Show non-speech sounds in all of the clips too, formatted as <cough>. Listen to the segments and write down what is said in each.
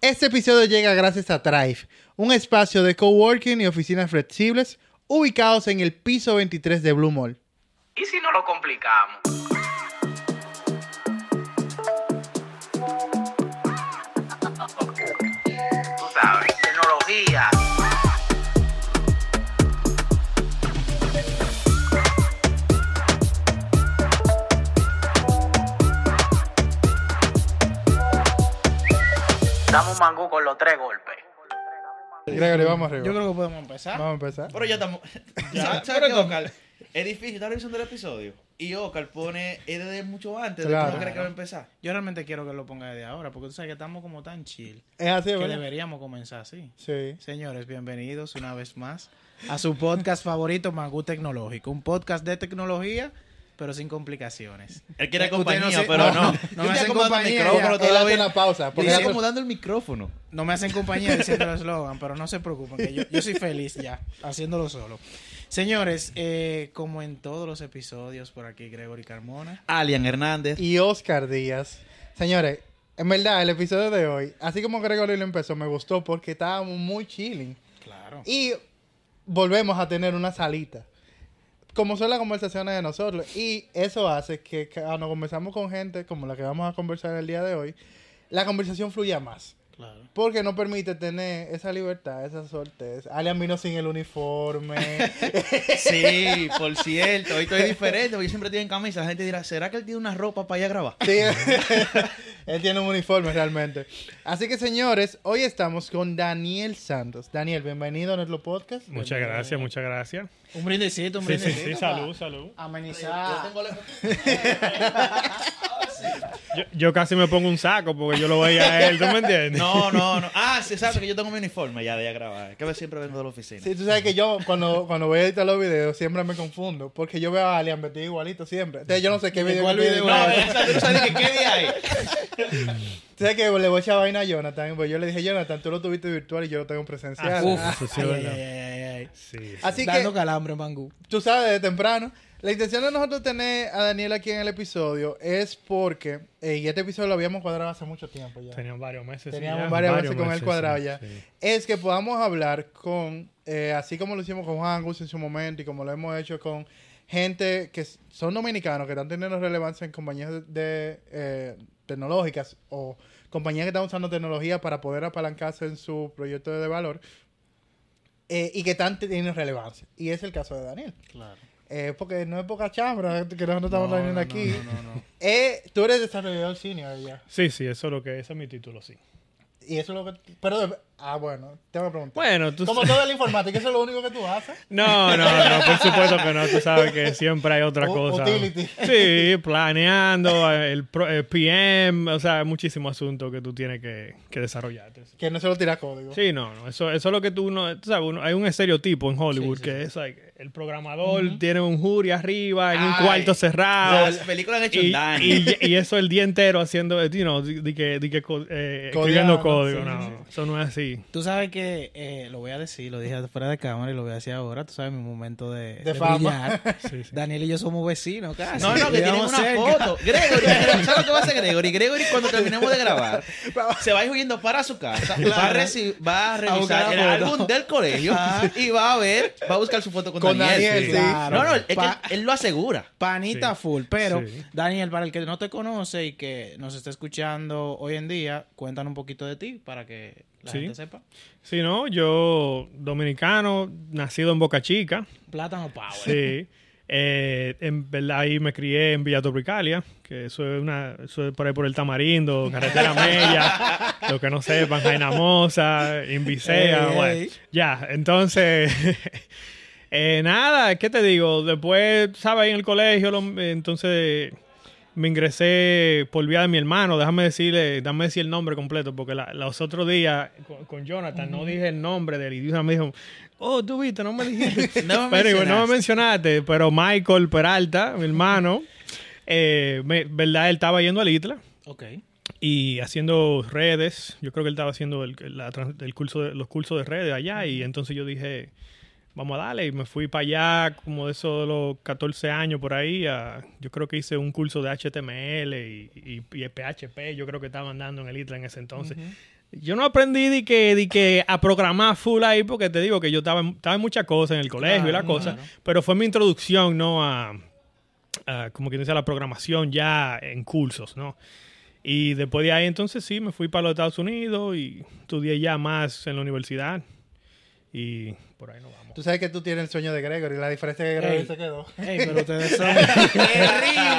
Este episodio llega gracias a Thrive, un espacio de coworking y oficinas flexibles ubicados en el piso 23 de Blue Mall. ¿Y si no lo complicamos? Tú sabes, tecnología. Damos un mangú con los tres golpes. Gregory, vamos arriba. Yo creo que podemos empezar. Vamos a empezar. Pero ya estamos. <laughs> Ya, ¿Sabes. Es difícil estar revisando el episodio. Y Oscar pone es desde mucho antes de Claro. cómo que va a empezar. Yo realmente quiero que lo ponga desde ahora, porque tú sabes que estamos como tan chill, Es así, que ¿verdad? deberíamos comenzar así. Sí. Señores, bienvenidos una vez más a su podcast favorito, Mangú Tecnológico. Un podcast de tecnología, pero sin complicaciones. Él quiere compañía, no se- pero no, no. no me hacen acomodando el compañía, micrófono todavía. una pausa. Porque estoy él- acomodando el micrófono. No me hacen compañía diciendo el eslogan, pero no se preocupen, que yo, yo soy feliz ya, haciéndolo solo. Señores, eh, como en todos los episodios, por aquí Gregory Carmona. Alian Hernández. y Oscar Díaz. Señores, en verdad, el episodio de hoy, así como Gregory lo empezó, me gustó porque estábamos muy chilling. Claro. Y volvemos a tener una salita. Como son las conversaciones de nosotros. Y eso hace que cuando conversamos con gente como la que vamos a conversar el día de hoy, la conversación fluya más. Claro. Porque no permite tener esa libertad, esa sortez. Alian vino sin el uniforme. <laughs> Sí, por cierto. Hoy estoy diferente porque yo siempre estoy en camisa. La gente dirá, ¿será que él tiene una ropa para ir a grabar? Sí, <laughs> él tiene un uniforme realmente. Así que señores, hoy estamos con Daniel Santos. Daniel, bienvenido a nuestro podcast. Muchas gracias, muchas gracias. Un brindecito, un Sí, sí, brindecito. sí, pa- salud, salud. Amenizar. Yo, <laughs> yo casi me pongo un saco porque yo lo veía a él, ¿tú me entiendes? No, no, no. Ah, sí, sabes que yo tengo mi uniforme ya de grabar. Que siempre vengo de la oficina. Sí, tú sabes que yo cuando, cuando voy a editar los videos siempre me confundo. Porque yo veo a Alian vestido igualito siempre. Entonces yo no sé qué ¿De video. cuál qué video video- No, tú sabes que qué día hay. Tú sabes que le voy a echar vaina a Jonathan. Pues yo le dije, Jonathan, tú lo tuviste virtual y yo lo tengo presencial. Ah, Uf. Eso sí, Ay, ay, ay, ay, ay. Sí, sí. Así Dando que calambre, Mangú. tú sabes desde temprano. La intención de nosotros tener a Daniel aquí en el episodio es porque, eh, y este episodio lo habíamos cuadrado hace mucho tiempo ya. Teníamos varios meses. sí, Teníamos ya, varias veces con él meses, cuadrado sí, ya. sí. Es que podamos hablar con, eh, así como lo hicimos con Juan Angus en su momento y como lo hemos hecho con gente que son dominicanos, que están teniendo relevancia en compañías de, de, eh, tecnológicas o compañías que están usando tecnología para poder apalancarse en su proyecto de valor eh, y que están teniendo relevancia. Y es el caso de Daniel. Claro. Eh, porque no es poca chambra que nosotros estamos teniendo aquí. No, no, no. <laughs> Eh, tú eres desarrollador senior ya. Sí, sí, eso es lo que ese es mi título, sí. Y eso es lo que... Pero, ah, bueno, tengo que preguntar. Bueno, tú Como toda la informática, eso es lo único que tú haces. No, no, no, por supuesto que no. Tú sabes que siempre hay otra U- cosa. utility. Sí, planeando, el, pro- el PM, o sea, muchísimos asuntos que tú tienes que, que desarrollarte. Que no solo tira código. Sí, no, no, eso, eso es lo que tú no, tú sabes, uno- hay un estereotipo en Hollywood que es like, el programador tiene un jury arriba en un cuarto cerrado. Las películas han hecho y, daño. y, y eso el día entero haciendo, you know, di, di que, di que co- eh, escribiendo código. sí, no, sí. eso no es así. Tú sabes que, eh, lo voy a decir, lo dije fuera de cámara y lo voy a decir ahora, tú sabes mi momento de, De fama. brillar. <laughs> Sí, sí. Daniel y yo somos vecinos casi. No, no, que tienen una cerca. foto. <laughs> Gregory, ¿sabes lo que va a hacer Gregory? Gregory, cuando terminemos de grabar, <laughs> se va a ir huyendo para su casa, va, a reci- va a buscar revisar el foto. álbum del colegio y va a ver, va a buscar su foto con, Con Daniel. Daniel, sí. sí. No, no, es que Pa- él, él lo asegura. Panita Sí. full. Pero, Sí. Daniel, para el que no te conoce y que nos está escuchando hoy en día, cuéntanos un poquito de ti para que la Sí. gente sepa. Sí, no, yo dominicano, nacido en Boca Chica, Plátano Power. sí. <laughs> Eh, en verdad ahí me crié en Villa Tropicalia, que eso es una, eso es por ahí por el Tamarindo, <laughs> Carretera Mella, lo que no sepan, Jaina Mosa, Invicea, Ey, bueno, ya, entonces, <laughs> eh, nada, ¿qué te digo? Después, ¿sabes? Ahí en el colegio, lo- entonces me ingresé por vía de mi hermano, déjame decirle, déjame decir el nombre completo, porque la- los otros días con, con Jonathan no dije el nombre del idioma, me dijo, oh, tú viste, no me dijiste. <laughs> No me pero digo, no me mencionaste. pero Michael Peralta, mi hermano, eh, me- verdad, él estaba yendo al ITLA Ok. y haciendo redes. Yo creo que él estaba haciendo el, la el curso de, los cursos de redes allá y entonces yo dije, vamos a darle y me fui para allá como de esos de los 14 años por ahí. a- yo creo que hice un curso de HTML y, y- y PHP, yo creo que estaban dando en el ITLA en ese entonces. Yo no aprendí de que, de que a programar full ahí porque te digo que yo estaba, en- estaba en muchas cosas en el colegio y la Claro, cosa, pero fue mi introducción, ¿no? A, a, como quien dice, a la programación ya en cursos, ¿no? Y después de ahí entonces sí, me fui para los Estados Unidos y estudié ya más en la universidad y por ahí nos vamos. Tú sabes que tú tienes el sueño de Gregory. La diferencia es que Gregory Ey. se quedó. Ey, pero ustedes <laughs> son...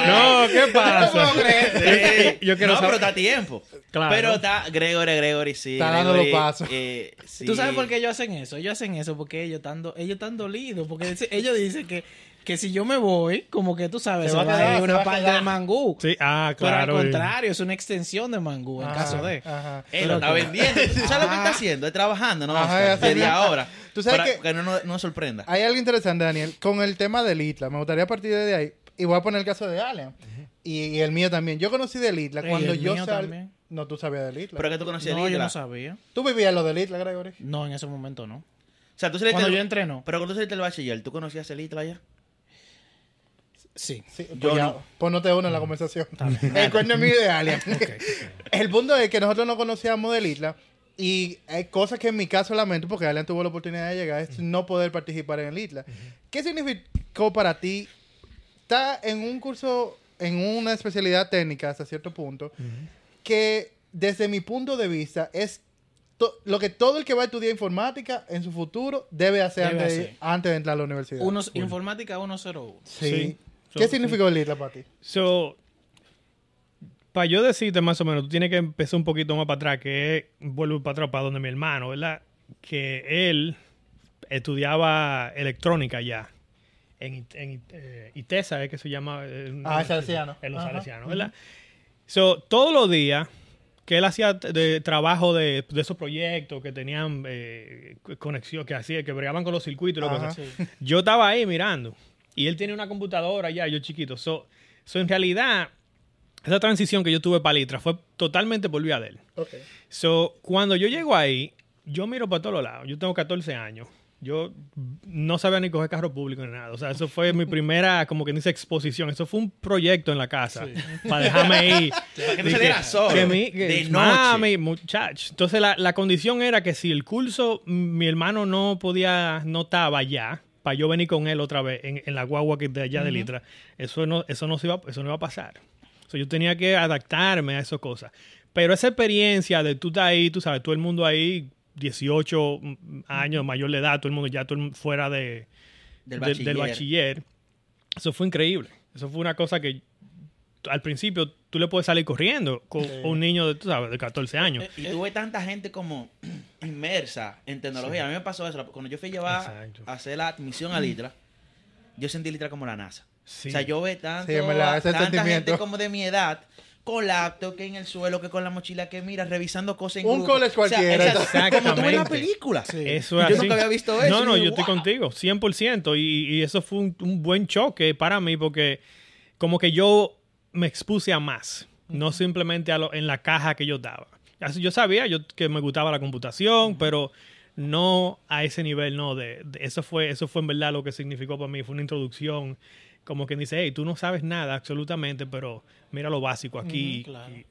No, ¿qué pasa? Sí. Yo quiero no, saber- pero está a tiempo. Claro. Pero está Gregory, Gregory, sí. Está dando los pasos. eh, sí. ¿Tú sabes por qué ellos hacen eso? Ellos hacen eso porque ellos están, do- ellos están dolidos. Porque ellos dicen que, que si yo me voy, como que tú sabes, Se se, va a quedar, una parte de mangú. Sí, ah, Pero claro. al y- contrario, es una extensión de mangú en Ajá, caso de. Ajá. Él lo está vendiendo. ¿Tú <laughs> sabes lo que está haciendo? Es trabajando, ¿no? Desde ahora. Tú sabes para que- que no, no, no nos sorprenda. Hay algo interesante, Daniel, con el tema del ITLA. Me gustaría partir de ahí. Y voy a poner el caso de Allen. y, y el mío también. Yo conocí del ITLA cuando el yo mío sal... también. No, tú sabías del ITLA. Pero que tú conocías No, el yo Isla. no sabía. Tú vivías lo del ITLA, Gregory. No, en ese momento no. O sea, tú saliste Cuando del- yo entré, no. Pero cuando tú saliste del bachiller, ¿tú conocías el Isla ya? Sí. Sí, pues Yo ya, no. pues no te uno en la conversación. <laughs> el cuerno es mío de Alien. El punto es que nosotros no conocíamos del Isla. Y hay cosas que en mi caso lamento, porque Alien tuvo la oportunidad de llegar, es no poder participar en el Isla. ¿Qué significó para ti estar en un curso, en una especialidad técnica hasta cierto punto, que desde mi punto de vista es lo que todo el que va a estudiar informática en su futuro debe hacer, Debe antes, de- hacer. antes de entrar a la universidad? Unos, informática 101. Sí. Sí. ¿Qué So- significó el Isla para ti? So, para yo decirte más o menos, tú tienes que empezar un poquito más para atrás, que vuelvo para atrás para donde mi hermano, ¿verdad? Que él estudiaba electrónica ya. En, en eh, ITESA es que se llama. eh, Ah, Salesiano. En los salesianos, ¿verdad? So, todos los días que él hacía de trabajo de, de esos proyectos que tenían eh, conexión, que hacía, que bregaban con los circuitos y lo que sea. Yo estaba ahí mirando. Y él tiene una computadora ya, yo chiquito. So, so, en realidad, esa transición que yo tuve para Litra fue totalmente por vía de él. Ok. So, cuando yo llego ahí, yo miro para todos lados. Yo tengo 14 años. Yo no sabía ni coger carro público ni nada. O sea, eso fue mi primera, como que dice, exposición. Eso fue un proyecto en la casa. Para dejarme ir. <laughs> Para que no solo, que mi- que- de noche. muchacho. Entonces, la, la condición era que si el curso, mi hermano no podía, no estaba ya, para yo venir con él otra vez en, en la guagua que de allá de Litra, eso no, eso no se iba, eso no iba a pasar. So, yo tenía que adaptarme a esas cosas. Pero esa experiencia de tú estar ahí, tú sabes, todo el mundo ahí, 18 años, mayor de edad, todo el mundo ya todo el fuera de, Del bachiller. del bachiller. Eso fue increíble. Eso fue una cosa que al principio tú le puedes salir corriendo con un niño de, tú sabes, de 14 años. Y tuve tanta gente como inmersa en tecnología. A mí me pasó eso. Cuando yo fui a llevar Exacto. a hacer la admisión a Litra, yo sentí Litra como la NASA. Sí. O sea, yo ve tanto, Sí, ese tanta gente como de mi edad con laptop que en el suelo, que con la mochila que mira, revisando cosas en Un grupo. college O sea, cualquiera. exacto, como tú ves la Exactamente. película. Eso es Yo así. nunca había visto eso. No, no, yo estoy wow. contigo, 100%. Y, y eso fue un, un buen choque para mí porque como que yo me expuse a más, no simplemente a lo- en la caja que yo estaba. Yo sabía yo, que me gustaba la computación, pero no a ese nivel, no. De, de- eso, fue, eso fue en verdad lo que significó para mí. Fue una introducción como quien dice, hey, tú no sabes nada absolutamente, pero mira lo básico aquí. Claro. Y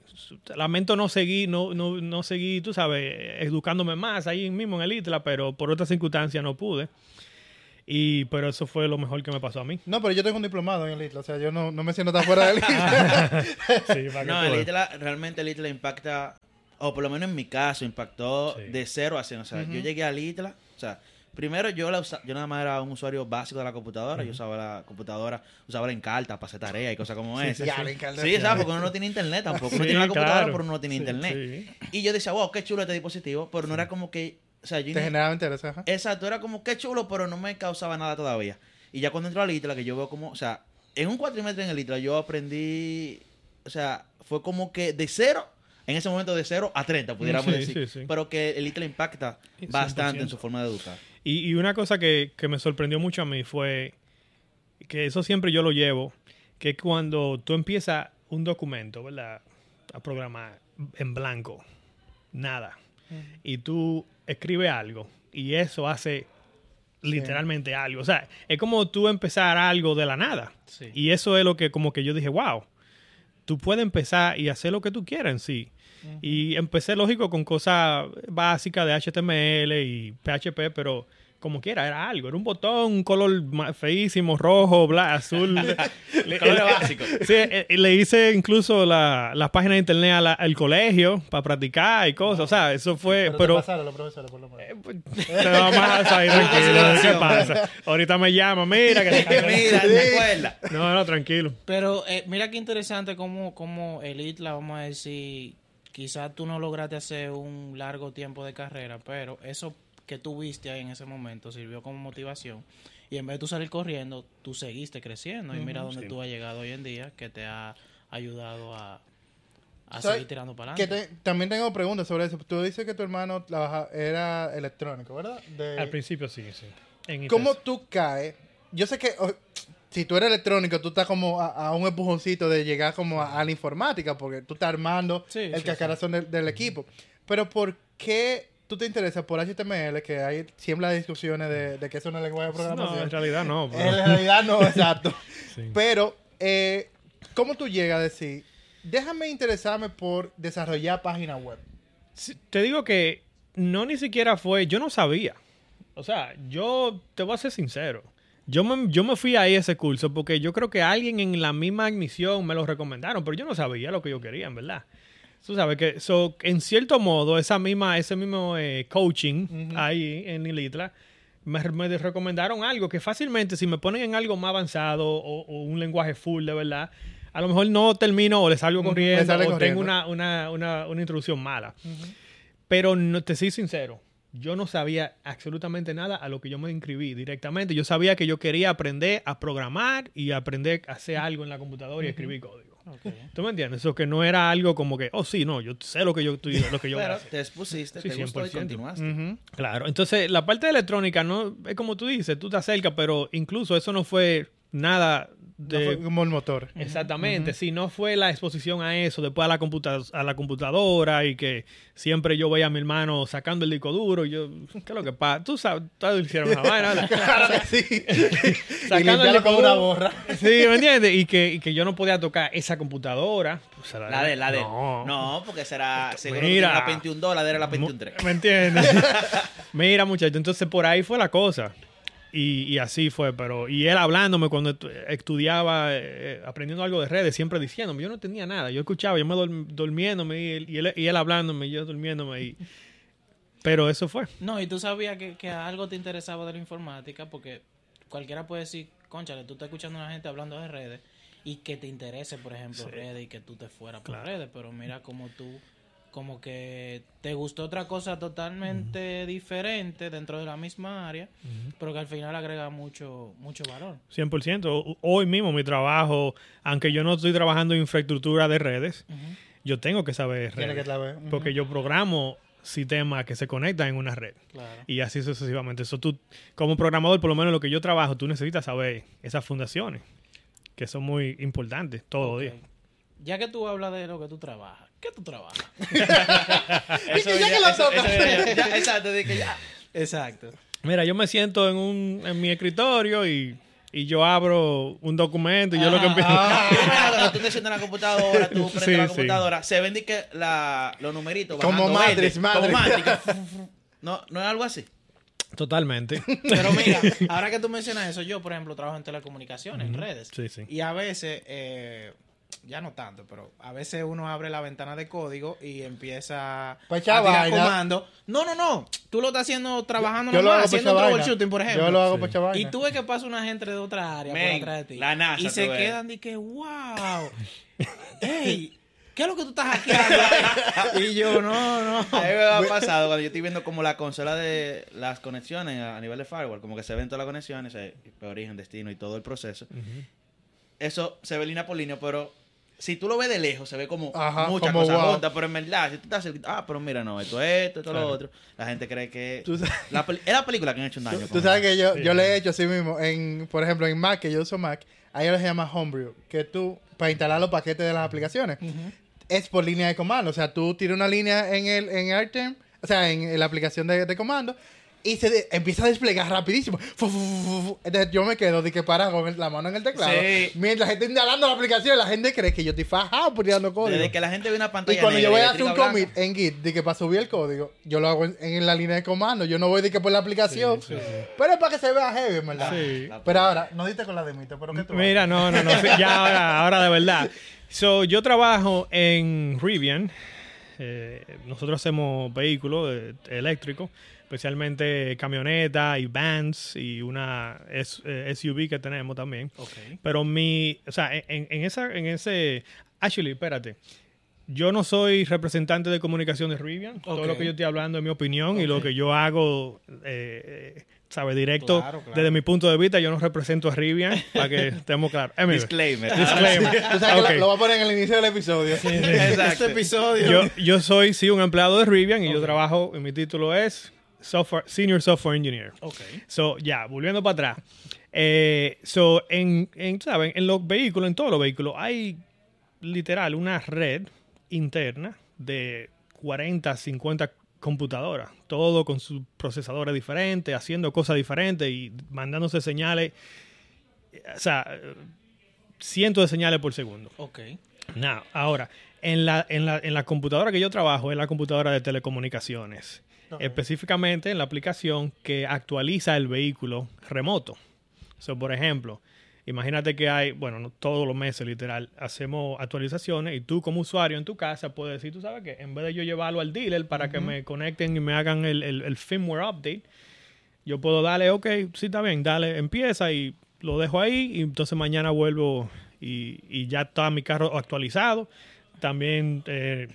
lamento no seguir, no, no, no seguir, tú sabes, educándome más ahí mismo en el ITLA, pero por otras circunstancias no pude. Y, pero eso fue lo mejor que me pasó a mí. No, pero yo tengo un diplomado en el ITLA, o sea, yo no, no me siento tan fuera del <laughs> ITLA. Sí, No, el. ITLA, realmente el ITLA impacta, o por lo menos en mi caso, impactó Sí. de cero a cero. O sea, yo llegué al ITLA, o sea, primero yo la usa- yo nada más era un usuario básico de la computadora, yo usaba la computadora, usaba la Encarta para hacer tareas y cosas como esa. Ya, la Encarta. Sí, ¿sabes? Porque uno no tiene internet tampoco. Uno Sí, tiene la computadora, claro. pero uno no tiene Sí, internet. sí. Y yo decía, wow, qué chulo este dispositivo, pero no era como que, o sea, yo Te ni- generaba interés, ajá. Exacto, era como que chulo, pero no me causaba nada todavía. Y ya cuando entró al ITLA, que yo veo como, o sea, en un cuatrimestre en el ITLA yo aprendí, o sea, fue como que de cero, en ese momento de cero a 30, pudiéramos Sí, decir. sí, sí. Pero que el ITLA impacta bastante en 100%. su forma de educar. Y, y una cosa que, que me sorprendió mucho a mí fue que eso siempre yo lo llevo, que cuando tú empiezas un documento, ¿verdad? A programar en blanco, nada. Y tú escribes algo y eso hace literalmente algo. O sea, es como tú empezar algo de la nada. Sí. Y eso es lo que como que yo dije, wow. Tú puedes empezar y hacer lo que tú quieras en sí. Y empecé, lógico, con cosas básicas de HTML y PHP, pero como quiera, era algo. Era un botón, un color feísimo, rojo, bla, azul. <laughs> Le- Color le- básico. Sí, eh, eh, le hice incluso la, las páginas de internet a la- al colegio para practicar y cosas. O sea, eso fue... Pero, Pero, te pasaron los profesores, por lo menos. te vamos a salir tranquilo. ¿Qué pasa? Ahorita me llama, mira que <laughs> te Mira, ¿te acuerdas? No, no, tranquilo. Pero eh, mira qué interesante como, como el ITLA, vamos a decir, quizás tú no lograste hacer un largo tiempo de carrera, pero eso que tú viste ahí en ese momento sirvió como motivación. Y en vez de tú salir corriendo, tú seguiste creciendo. Y mira dónde tú has llegado hoy en día, que te ha ayudado a, a ¿Sabes seguir tirando para adelante. te- también tengo preguntas sobre eso. Tú dices que tu hermano trabaja, era electrónico, ¿verdad? De- Al principio sí, sí. En ¿Cómo tú caes? Yo sé que oh, si tú eres electrónico, tú estás como a, a un empujoncito de llegar como a, a la informática, porque tú estás armando Sí, el sí, cacarazón del, del equipo. Pero ¿por qué tú te interesas por HTML, que hay siempre las discusiones de, de que es un lenguaje de No, en programación? realidad no. en realidad no, <laughs> exacto. Sí. Pero, eh, ¿cómo tú llegas a decir, déjame interesarme por desarrollar páginas web? Sí, Te digo que no ni siquiera fue, yo no sabía. O sea, yo te voy a ser sincero. Yo me, yo me fui ahí a ese curso porque yo creo que alguien en la misma admisión me lo recomendaron, pero yo no sabía lo que yo quería, en verdad. Tú sabes que, so, en cierto modo, esa misma, ese mismo eh, coaching ahí en Ilitla, me, me recomendaron algo que fácilmente, si me ponen en algo más avanzado o, o un lenguaje full de verdad, a lo mejor no termino o le salgo Ujú, corriendo le sale o corriendo. tengo una, una, una, una introducción mala. Pero no, te soy sincero, yo no sabía absolutamente nada a lo que yo me inscribí directamente. Yo sabía que yo quería aprender a programar y aprender a hacer algo en la computadora y escribir código. Ok. ¿Tú me entiendes? Eso que no era algo como que, oh sí, no, yo sé lo que yo, estoy- lo que yo <laughs> Pero te expusiste, Sí, te gustó y 100%. continuaste. Ujú. Claro, entonces la parte de electrónica no es como tú dices, tú te acercas, pero incluso eso no fue nada No de fue como el motor. Exactamente, si no fue la exposición a eso, después a la, computa a la computadora y que siempre yo veía a mi hermano sacando el disco duro y yo, ¿qué es lo que pasa? Tú sabes, todos hicieron una vaina, ¿verdad? <laughs> Claro que sí. <laughs> y Sacando el limpiarlo con disco una duro. borra. Sí, ¿me entiendes? Y que, y que yo no podía tocar esa computadora. pues, La de, la de. No. No, porque será. Seguro Mira. que la 21 dólares era la 21 3. ¿Me entiendes? <laughs> Mira, muchacho, entonces por ahí fue la cosa. Y, y así fue, pero... Y él hablándome cuando estu- estudiaba, eh, aprendiendo algo de redes, siempre diciéndome, yo no tenía nada, yo escuchaba, yo me durmiéndome y él, y él, y él hablándome y yo durmiéndome. Y... Pero eso fue. No, y tú sabías que, que algo te interesaba de la informática, porque cualquiera puede decir, conchale, tú estás escuchando a una gente hablando de redes y que te interese, por ejemplo, redes y que tú te fueras por redes, pero mira como tú, como que te gustó otra cosa totalmente diferente dentro de la misma área, pero que al final agrega mucho, mucho valor. 100%. O- Hoy mismo mi trabajo, aunque yo no estoy trabajando en infraestructura de redes, yo tengo que saber Tiene redes. que. Porque yo programo sistemas que se conectan en una red. Claro. Y así sucesivamente. Eso tú, como programador, por lo menos lo que yo trabajo, tú necesitas saber esas fundaciones, que son muy importantes todos los días. Ok. Ya que tú hablas de lo que tú trabajas, ¿qué tú trabajas? <laughs> Eso ya que lo tocas. ya, exacto, de que ya. Exacto. Mira, yo me siento en, un, en mi escritorio y, y yo abro un documento y yo lo que empiezo... Ah. Yo imagino cuando tú te sientas en la computadora, tú prendes Sí, la sí. computadora, se ven de que la, los numeritos Como Matrix, Matrix. como Matrix. no, no es algo así. Totalmente. Pero mira, <laughs> ahora que tú mencionas eso, yo, por ejemplo, trabajo en telecomunicaciones, en redes. Sí, sí. Y a veces, eh, ya no tanto, pero a veces uno abre la ventana de código y empieza a Pa' echar tirar comando. No, no, no. Tú lo estás haciendo trabajando Yo hago por haciendo troubleshooting, por ejemplo. Yo lo hago Sí. por. Y tú ves que pasa una gente de otra área Men, por atrás de ti. la NASA, y se ves. quedan de que, wow. <laughs> ¡Ey! ¿Qué es lo que tú estás hackeando? ahí?" <laughs> y yo, no, no. A mí me ha pasado cuando yo estoy viendo como la consola de las conexiones a, a nivel de firewall, como que se ven todas las conexiones, origen, destino y todo el proceso. Eso se ve línea por línea, pero si tú lo ves de lejos, se ve como Ajá, muchas como cosas wow. juntas, pero en verdad, si tú estás cerquita, ah, pero mira, no, esto es esto, esto es lo Claro. otro. La gente cree que la es la película que han hecho un daño. Tú, sabes eso. que yo, Sí. yo le he hecho así mismo. En, por ejemplo, en Mac, que yo uso Mac, ahí lo se llama Homebrew. Que tú, para instalar los paquetes de las aplicaciones, es por línea de comando. O sea, tú tiras una línea en el en AirTime, o sea, en, en la aplicación de, de comando, y se de- empieza a desplegar rapidísimo. Fu, fu, fu, fu, fu. Entonces yo me quedo de que para con el- la mano en el teclado. Sí. Mientras está instalando la aplicación, la gente cree que yo estoy fajado poniendo código. Desde que la gente ve una Y pantalla cuando yo voy y a hacer un blanca, commit en Git de que para subir el código, yo lo hago en, en la línea de comando. Yo no voy de que por la aplicación. Pero es para que se vea heavy, ¿verdad? Sí. Pero ahora, no diste con la demita, pero ¿qué tú Mira, no, no, no. Ya ahora, ahora de verdad. <laughs> So, yo trabajo en Rivian. Eh, nosotros hacemos vehículos eh, eléctricos, especialmente camionetas y vans y una S- eh, SUV que tenemos también. Pero mi, o sea, en, en esa, en ese, actually, espérate. Yo no soy representante de comunicación de Rivian. Todo lo que yo estoy hablando es mi opinión y lo que yo hago, eh, eh, sabe, directo Claro, claro. desde mi punto de vista. Yo no represento a Rivian para que <laughs> estemos claros. Eh, Disclaimer. disclaimer. Tú sabes Ok. que lo, lo voy a poner en el inicio del episodio. Exacto. <laughs> Este episodio. Yo, yo soy, sí, un empleado de Rivian y yo trabajo, y mi título es software, Senior Software Engineer. Ok. So, ya, volviendo para atrás. Eh, so, en, en, ¿saben? en los vehículos, en todos los vehículos, hay literal una red interna de 40, 50 computadoras, todo con sus procesadores diferentes, haciendo cosas diferentes y mandándose señales, eh, o sea, cientos de señales por segundo. Ok. Now, ahora, en la, en, la, en la computadora que yo trabajo es la computadora de telecomunicaciones. Específicamente en la aplicación que actualiza el vehículo remoto. So, por ejemplo, imagínate que hay, bueno, no todos los meses literal, hacemos actualizaciones y tú como usuario en tu casa puedes decir, tú sabes que en vez de yo llevarlo al dealer para que me conecten y me hagan el, el- el firmware update, yo puedo darle, ok, sí está bien, dale, empieza y lo dejo ahí y entonces mañana vuelvo y, y ya está mi carro actualizado. También eh,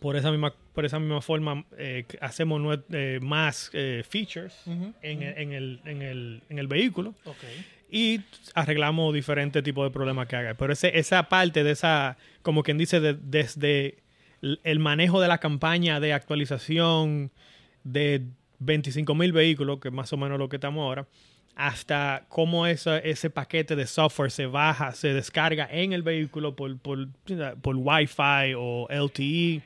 por esa misma por esa misma forma eh, hacemos eh, más eh, features en, el- en el, en, el, en el vehículo. Y arreglamos diferentes tipos de problemas que haga. Pero ese, esa parte de esa, como quien dice, de- desde el el manejo de la campaña de actualización de 25 mil vehículos, que es más o menos lo que estamos ahora, hasta cómo esa- ese paquete de software se baja, se descarga en el vehículo por, por, por Wi-Fi o LTE.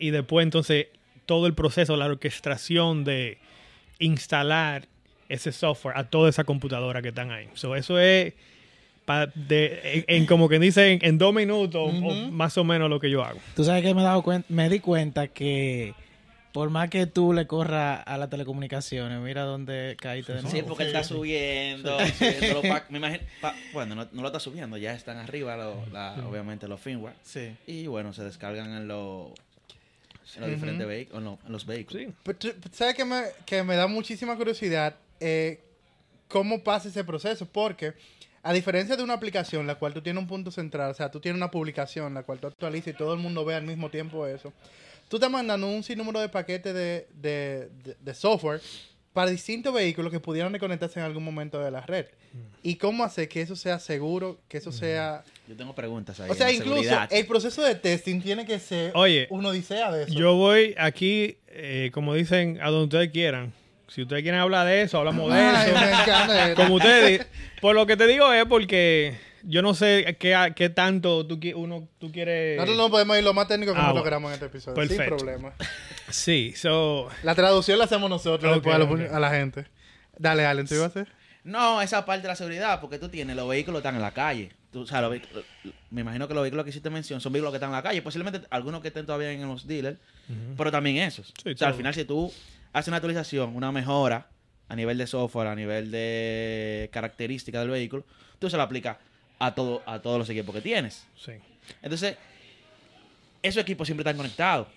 Y después entonces todo el proceso, la orquestación de instalar ese software a toda esa computadora que están ahí. So, eso es pa- de, en, en como que dicen en dos minutos o más o menos lo que yo hago. Tú sabes que me, he dado me di cuenta que por más que tú le corras a las telecomunicaciones, mira dónde caíste de nuevo. Sí, porque él está subiendo, subiendo los <laughs> pack- me imagino, pa- bueno, no, no lo está subiendo, ya están arriba, lo- la- obviamente, los firmware. Sí. Y bueno, se descargan en, los en los diferentes vehículos, los- en los vehículos. Sí. Pero ¿Sabes que me, que me da muchísima curiosidad eh, cómo pasa ese proceso? Porque a diferencia de una aplicación, la cual tú tienes un punto central, o sea, tú tienes una publicación, la cual tú actualizas y todo el mundo ve al mismo tiempo eso, tú estás mandando un sinnúmero de paquetes de, de, de- de software para distintos vehículos que pudieran conectarse en algún momento de la red. ¿Y cómo hacer que eso sea seguro, que eso sea... Yo tengo preguntas ahí. O sea, incluso seguridad. el proceso de testing tiene que ser Oye, una odisea de eso. Yo voy aquí, eh, como dicen, a donde ustedes quieran. Si ustedes quieren hablar de eso, hablamos de Ay, eso. me encanta. Como ustedes, por lo que te digo es porque yo no sé qué, qué tanto tú, uno, tú quieres... Nosotros no podemos ir lo más técnico que Ah, nosotros bueno. queramos en este episodio. Perfecto. Sin problema. Sí, so... La traducción la hacemos nosotros después a, la- a la gente. Dale, Allen, ¿tú ibas a hacer? No, esa parte de la seguridad, porque tú tienes, los vehículos están en la calle. Tú, o sea, los vehículos- me imagino que los vehículos que hiciste mención son vehículos que están en la calle. Posiblemente algunos que estén todavía en los dealers, pero también esos. Sí, o sea, al final, si tú haces una actualización, una mejora a nivel de software, a nivel de características del vehículo, tú se lo aplicas a, todo, a todos los equipos que tienes. Sí. Entonces, esos equipos siempre están conectados.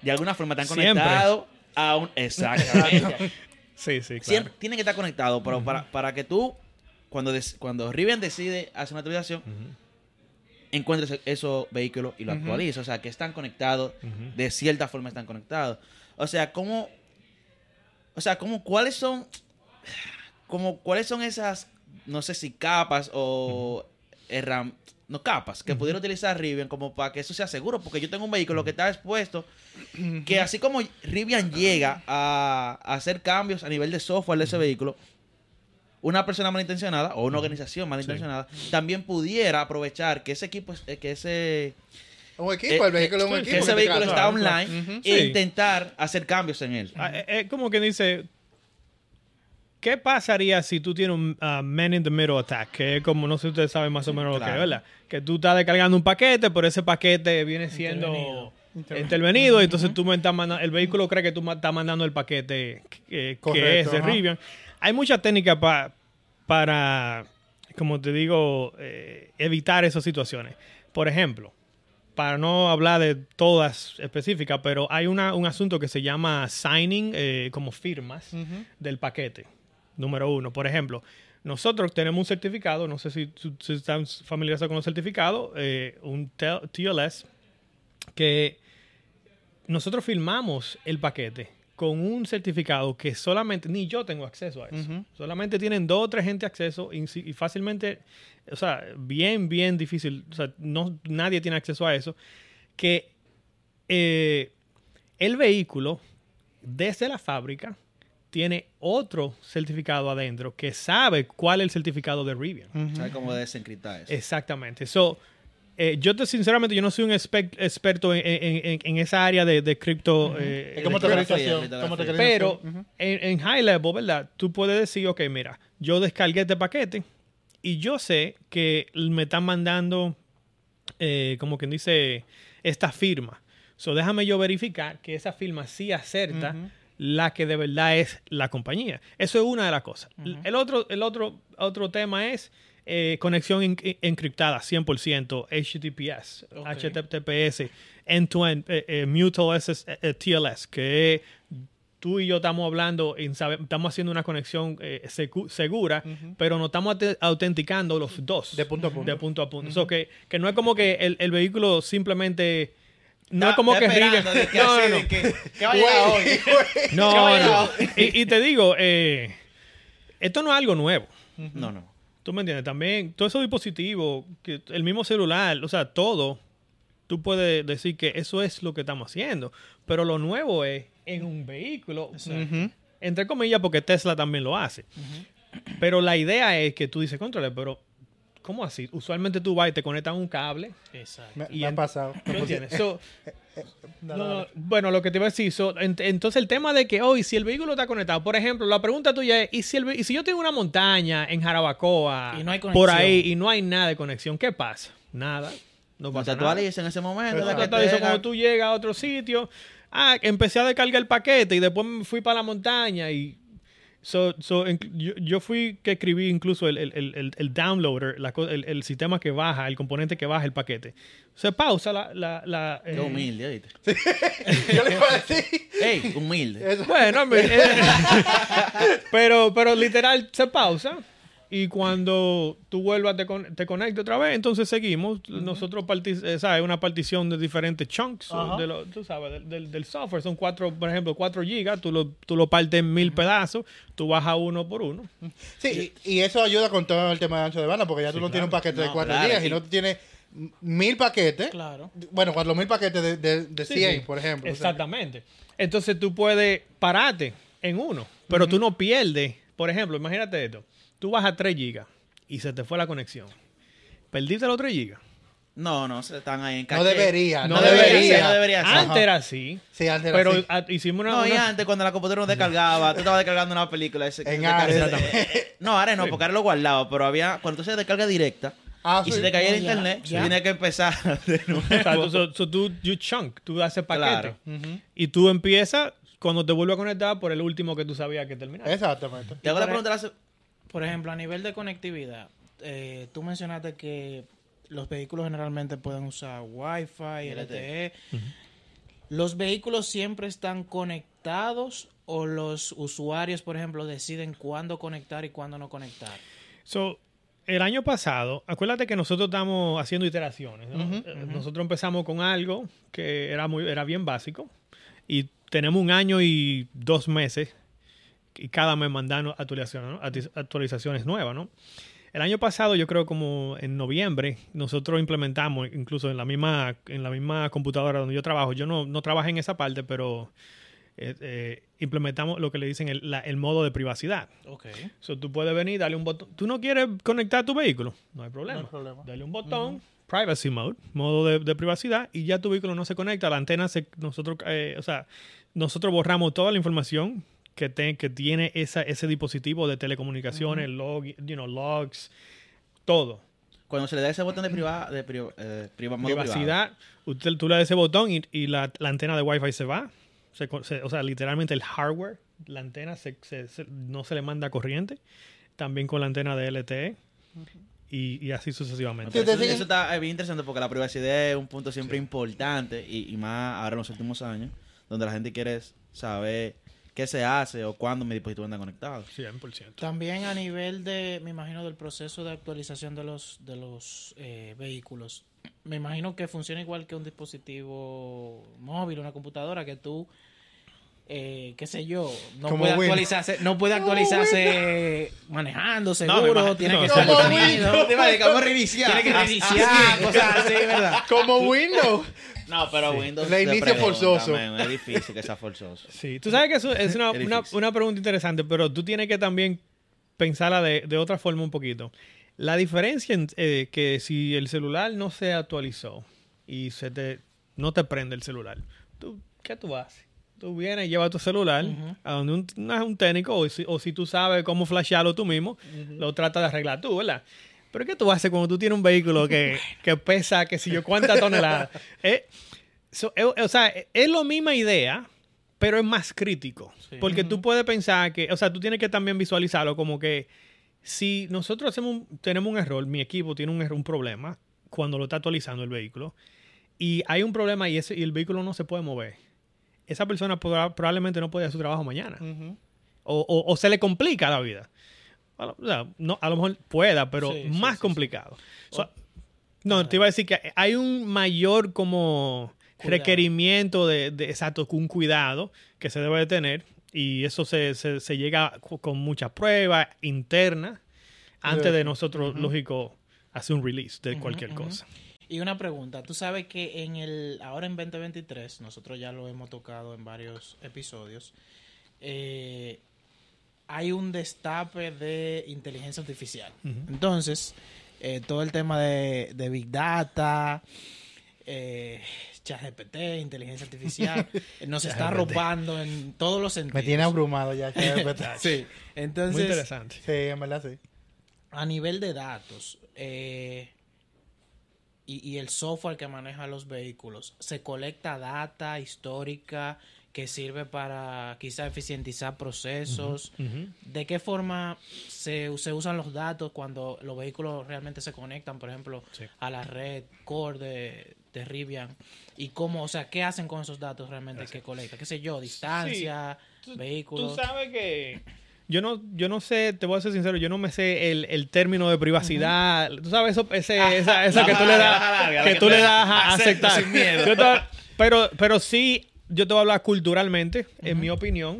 De alguna forma están conectados a un... Exactamente. <laughs> Sí, sí, claro. Siempre tienen que estar conectados, pero para, para que tú, cuando, des- cuando Rivian decide hacer una actualización, encuentres e- esos vehículos y lo actualices. O sea, que están conectados, de cierta forma están conectados. O sea, ¿cómo, o sea, ¿cómo, cuáles son, como, cuáles son esas, no sé si capas o herram- no capas, que pudiera utilizar Rivian como para que eso sea seguro? Porque yo tengo un vehículo que está expuesto que así como Rivian llega a, a hacer cambios a nivel de software de ese vehículo, una persona malintencionada o una organización malintencionada también pudiera aprovechar que ese equipo, es- eh, que ese Un equipo, el Eh, vehículo es un eh, equipo. ese en este vehículo está online e Sí. intentar hacer cambios en él. Ah, eh, eh, como que dice, ¿qué pasaría si tú tienes un ah, Man in the Middle Attack? Que es como, no sé si ustedes saben más o menos lo que es. ¿verdad? Que tú estás descargando un paquete, pero ese paquete viene siendo Intervenido. intervenido, y entonces tú me estás mandando, el vehículo cree que tú estás mandando el paquete que, que Correcto, es de ajá. Rivian. Hay muchas técnicas pa- para, como te digo, eh, evitar esas situaciones. Por ejemplo, para no hablar de todas específicas, pero hay una, un asunto que se llama signing, eh, como firmas del paquete. Número uno. Por ejemplo, nosotros tenemos un certificado, no sé si, están familiarizados con los certificados, eh, un TLS, que nosotros firmamos el paquete con un certificado que solamente, ni yo tengo acceso a eso. Solamente tienen dos o tres gente acceso y fácilmente, o sea, bien, bien difícil, o sea, no, nadie tiene acceso a eso, que eh, el vehículo desde la fábrica tiene otro certificado adentro que sabe cuál es el certificado de Rivian. ¿Sabes cómo desencriptar eso? Exactamente. So, eh, yo te, sinceramente, yo no soy un espe- experto en, en- en- en esa área de, de cripto. eh, litografía. como tokenización. pero en, en high level, ¿verdad? Tú puedes decir, ok, mira, yo descargué este paquete y yo sé que me están mandando, eh, como quien dice, esta firma. So, déjame yo verificar que esa firma sí acerta la que de verdad es la compañía. Eso es una de las cosas. El otro, el otro, otro tema es eh, conexión en- en- encriptada, 100%, HTTPS. HTTPS, end-to-end, eh, eh, Mutual SS, TLS, que tú y yo estamos hablando, estamos haciendo una conexión segura, pero no estamos aute- autenticando los dos. De punto a punto. De punto a punto. So que, que no es como que el, el vehículo simplemente... No es como que que No, así, no. Y, y te digo, eh, esto no es algo nuevo. No, no. ¿Tú me entiendes? También, todos esos dispositivos, que el mismo celular, o sea, todo, tú puedes decir que eso es lo que estamos haciendo. Pero lo nuevo es en un vehículo, entre comillas, porque Tesla también lo hace. Pero la idea es que tú dices, controle, pero ¿cómo así? Usualmente tú vas y te conectas a un cable. Exacto. Me, Y me ha pasado. ¿Tú entiendes? <laughs> So, No, no, no, no, bueno, lo que te iba a decir, so, ent- entonces el tema de que hoy, si el vehículo está conectado, por ejemplo, la pregunta tuya es, ¿y si, el y si yo tengo una montaña en Jarabacoa, Y no hay por ahí, y no hay nada de conexión, ¿qué pasa? Nada, no No pasa te nada. en ese momento. Pero te cuando tú llegas a otro sitio, ah, empecé a descargar el paquete y después me fui para la montaña y... So, so, yo, yo fui que escribí incluso el, el, el, el- downloader, la co- el, el sistema que baja, el componente que baja el paquete. Se pausa la... la, la, Qué eh, humilde, ¿oíste? <laughs> Yo le iba a decir. Ey, humilde. Eso. Bueno, eh, <laughs> pero, pero literal se pausa y cuando tú vuelvas te, con- te conectas otra vez, entonces seguimos. Nosotros eh, ¿sabes? una partición de diferentes chunks de lo- tú sabes, del, del- del software. Son cuatro, por ejemplo, cuatro gigas, tú lo, tú lo partes en mil pedazos, tú bajas uno por uno. Sí, y eso ayuda con todo el tema de ancho de banda, porque ya tú no tienes un paquete de No, 4 claro, gigas, y- tú tienes mil paquetes. Claro. Bueno, cuatro mil paquetes de, de, de Sí, 100, sí. por ejemplo. o sea, Exactamente. Entonces tú puedes pararte en uno, pero tú no pierdes. Por ejemplo, imagínate esto. Tú vas a 3 gigas y se te fue la conexión. ¿Perdiste los 3 gigas? No, no, se están ahí en no caché. debería, no, No debería. debería ser, no debería ser. Antes era así. Sí, antes era Pero así. ah, hicimos una... No, y antes cuando la computadora no descargaba, tú estabas descargando una película. Ese, En Ares. No, ahora no, porque ahora lo guardaba, pero había, cuando tú se descarga directa, Ah, y sí. si te caía el Ya, internet, ya. tienes que empezar <laughs> de nuevo. Exacto, so- so tú, you chunk, tú haces paquete. Claro. Y tú empiezas cuando te vuelves a conectar por el último que tú sabías que terminaste. Exactamente. Te hago la pregunta, Por ejemplo, a nivel de conectividad, eh, tú mencionaste que los vehículos generalmente pueden usar Wi-Fi, LTE. ¿Los vehículos siempre están conectados o los usuarios, por ejemplo, deciden cuándo conectar y cuándo no conectar? So, el año pasado, acuérdate que nosotros estamos haciendo iteraciones. ¿no? Eh, Nosotros empezamos con algo que era, muy, era bien básico y tenemos un año y dos meses y cada mes mandando actualizaciones, ¿no? Actualizaciones nuevas. ¿no? El año pasado, yo creo como en noviembre, nosotros implementamos, incluso en la misma, en la misma computadora donde yo trabajo, yo no, no trabajé en esa parte, pero eh, eh, implementamos lo que le dicen el, la- el modo de privacidad. Ok. So, tú puedes venir, darle un botón. ¿Tú no quieres conectar tu vehículo? No hay problema. No hay problema. Dale un botón privacy mode, modo de, de privacidad, y ya tu vehículo no se conecta. La antena, se, nosotros, eh, o sea, nosotros borramos toda la información que, te- que tiene esa, ese dispositivo de telecomunicaciones, log, you know, logs, todo. Cuando se le da ese botón de privada, de priva- eh, priva- privacidad, usted, tú le das ese botón y, y la, la antena de Wi-Fi se va. Se co- se- o sea, literalmente el hardware, la antena se, se- se- no se le manda corriente. También con la antena de LTE y, y así sucesivamente. Eso, eso está eh, bien interesante porque la privacidad es un punto siempre importante y, y más ahora en los últimos años, donde la gente quiere saber qué se hace o cuándo mi dispositivo anda conectado. 100%. También a nivel de, me imagino, del proceso de actualización de los, de los eh, vehículos. Me imagino que funciona igual que un dispositivo móvil, una computadora, que tú, eh, qué sé yo, no Como puede actualizarse, no puede actualizarse manejando seguro, imagino tiene que que ser <laughs> como detenido, tiene que Ah, reiniciar, cosas así, ¿verdad? <laughs> Como Windows. No, pero Windows. Inicio pregunta, forzoso. man, Es difícil que sea forzoso. <laughs> Sí, tú sabes que eso es una, una, una pregunta interesante, pero tú tienes que también pensarla de, de otra forma un poquito. La diferencia en eh, que si el celular no se actualizó y se te, no te prende el celular, ¿tú, ¿qué tú haces? Tú vienes y llevas tu celular a donde un, un técnico o si, o si tú sabes cómo flashearlo tú mismo, lo tratas de arreglar tú, ¿verdad? Pero ¿qué tú haces cuando tú tienes un vehículo que, <laughs> que pesa, que si yo, cuántas toneladas? <laughs> Eh, So, eh, o sea, es la misma idea, pero es más crítico. Porque tú puedes pensar que, o sea, tú tienes que también visualizarlo como que si nosotros hacemos un- tenemos un error, mi equipo tiene un, error, un problema cuando lo está actualizando el vehículo, y hay un problema y, ese, y el vehículo no se puede mover, esa persona podrá- probablemente no puede hacer su trabajo mañana. o, o- o se le complica la vida. O sea, no, a lo mejor pueda, pero Sí, más sí, complicado. No, te iba a decir que hay un mayor como Cuidado. requerimiento de, de- exacto, un cuidado que se debe de tener y eso se, se- se llega con muchas pruebas internas antes de nosotros, lógico, hacer un release de cualquier cosa. Y una pregunta, tú sabes que en el ahora en 2023, nosotros ya lo hemos tocado en varios episodios, eh, hay un destape de inteligencia artificial. Entonces, eh, todo el tema de, de Big Data, eh, ChatGPT, inteligencia artificial, <laughs> nos está arropando en todos los sentidos. Me tiene abrumado ya. <laughs> ChatGPT. Sí, entonces, Muy interesante. Sí, en verdad sí. a nivel de datos eh, y, y el software que maneja los vehículos, se colecta data histórica que sirve para quizá eficientizar procesos. ¿De qué forma se, se usan los datos cuando los vehículos realmente se conectan, por ejemplo, Sí. a la red core de, de Rivian? ¿Y cómo, o sea, qué hacen con esos datos realmente que colectan? ¿Qué sé yo? ¿Distancia? Tú- ¿Vehículos? Tú sabes que yo no, yo no sé, te voy a ser sincero, yo no me sé el, el término de privacidad. Tú sabes eso, ese, esa, esa que tú le das, que tú que le das a aceptar. sin miedo. Te- pero, pero sí, yo te voy a hablar culturalmente, en mi opinión,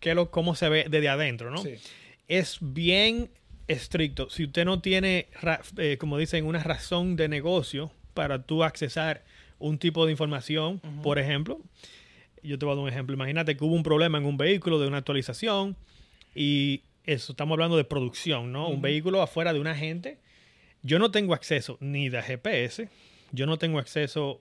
que es lo, cómo se ve desde adentro, ¿no? Sí. Es bien estricto. Si usted no tiene, eh, como dicen, una razón de negocio para tú accesar un tipo de información, por ejemplo, yo te voy a dar un ejemplo. Imagínate que hubo un problema en un vehículo de una actualización y eso, estamos hablando de producción, ¿no? Un vehículo afuera de un agente. Yo no tengo acceso ni de GPS, yo no tengo acceso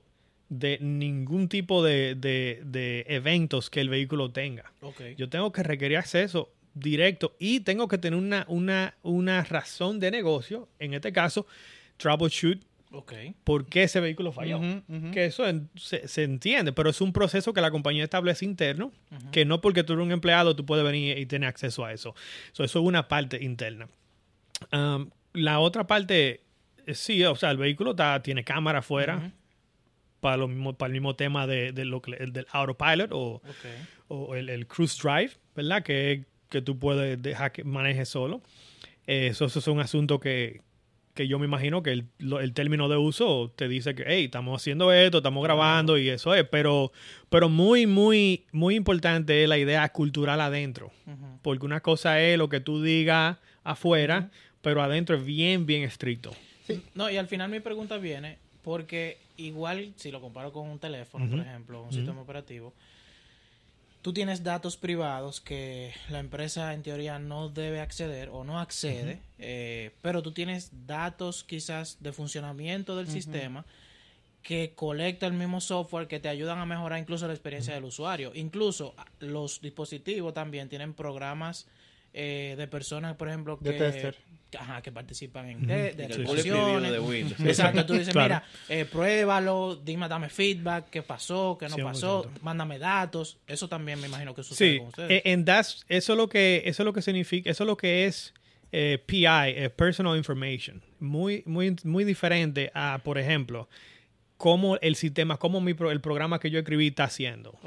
de ningún tipo de, de- de eventos que el vehículo tenga. Ok. Yo tengo que requerir acceso directo y tengo que tener una, una, una razón de negocio, en este caso, troubleshoot Ok. por qué ese vehículo falló. Que eso en- se, se entiende, pero es un proceso que la compañía establece interno, que no porque tú eres un empleado tú puedes venir y tener acceso a eso. So, eso es una parte interna. Um, la otra parte, eh, sí, o sea, el vehículo está, tiene cámara afuera para, lo mismo, para el mismo tema de, de lo que, el del autopilot o, el, el cruise drive, ¿verdad? Que, que tú puedes dejar que maneje solo. Eh, Eso, eso es un asunto que, que yo me imagino que el, lo- el término de uso te dice que, hey, estamos haciendo esto, estamos grabando y eso es, pero, pero muy, muy, muy importante es la idea cultural adentro, porque una cosa es lo que tú digas afuera, pero adentro es bien, bien estricto. No, y al final mi pregunta viene porque igual si lo comparo con un teléfono, por ejemplo, un sistema operativo, tú tienes datos privados que la empresa en teoría no debe acceder o no accede, eh, pero tú tienes datos quizás de funcionamiento del sistema que colecta el mismo software que te ayudan a mejorar incluso la experiencia del usuario. Incluso a- los dispositivos también tienen programas eh, de personas, por ejemplo, De que, tester. Que, ajá, que participan en de, de de Windows. <laughs> Exacto, tú dices, Claro. mira, eh, pruébalo, dime, dame feedback, qué pasó, qué no 100%. pasó, mándame datos. Eso también me imagino que sucede Sí, con ustedes. eh, and that's- eso es lo que eso es lo que significa, eso es lo que es eh, PI, eh, personal information, muy muy muy diferente a, por ejemplo, cómo el sistema, cómo mi pro- el programa que yo escribí está haciendo.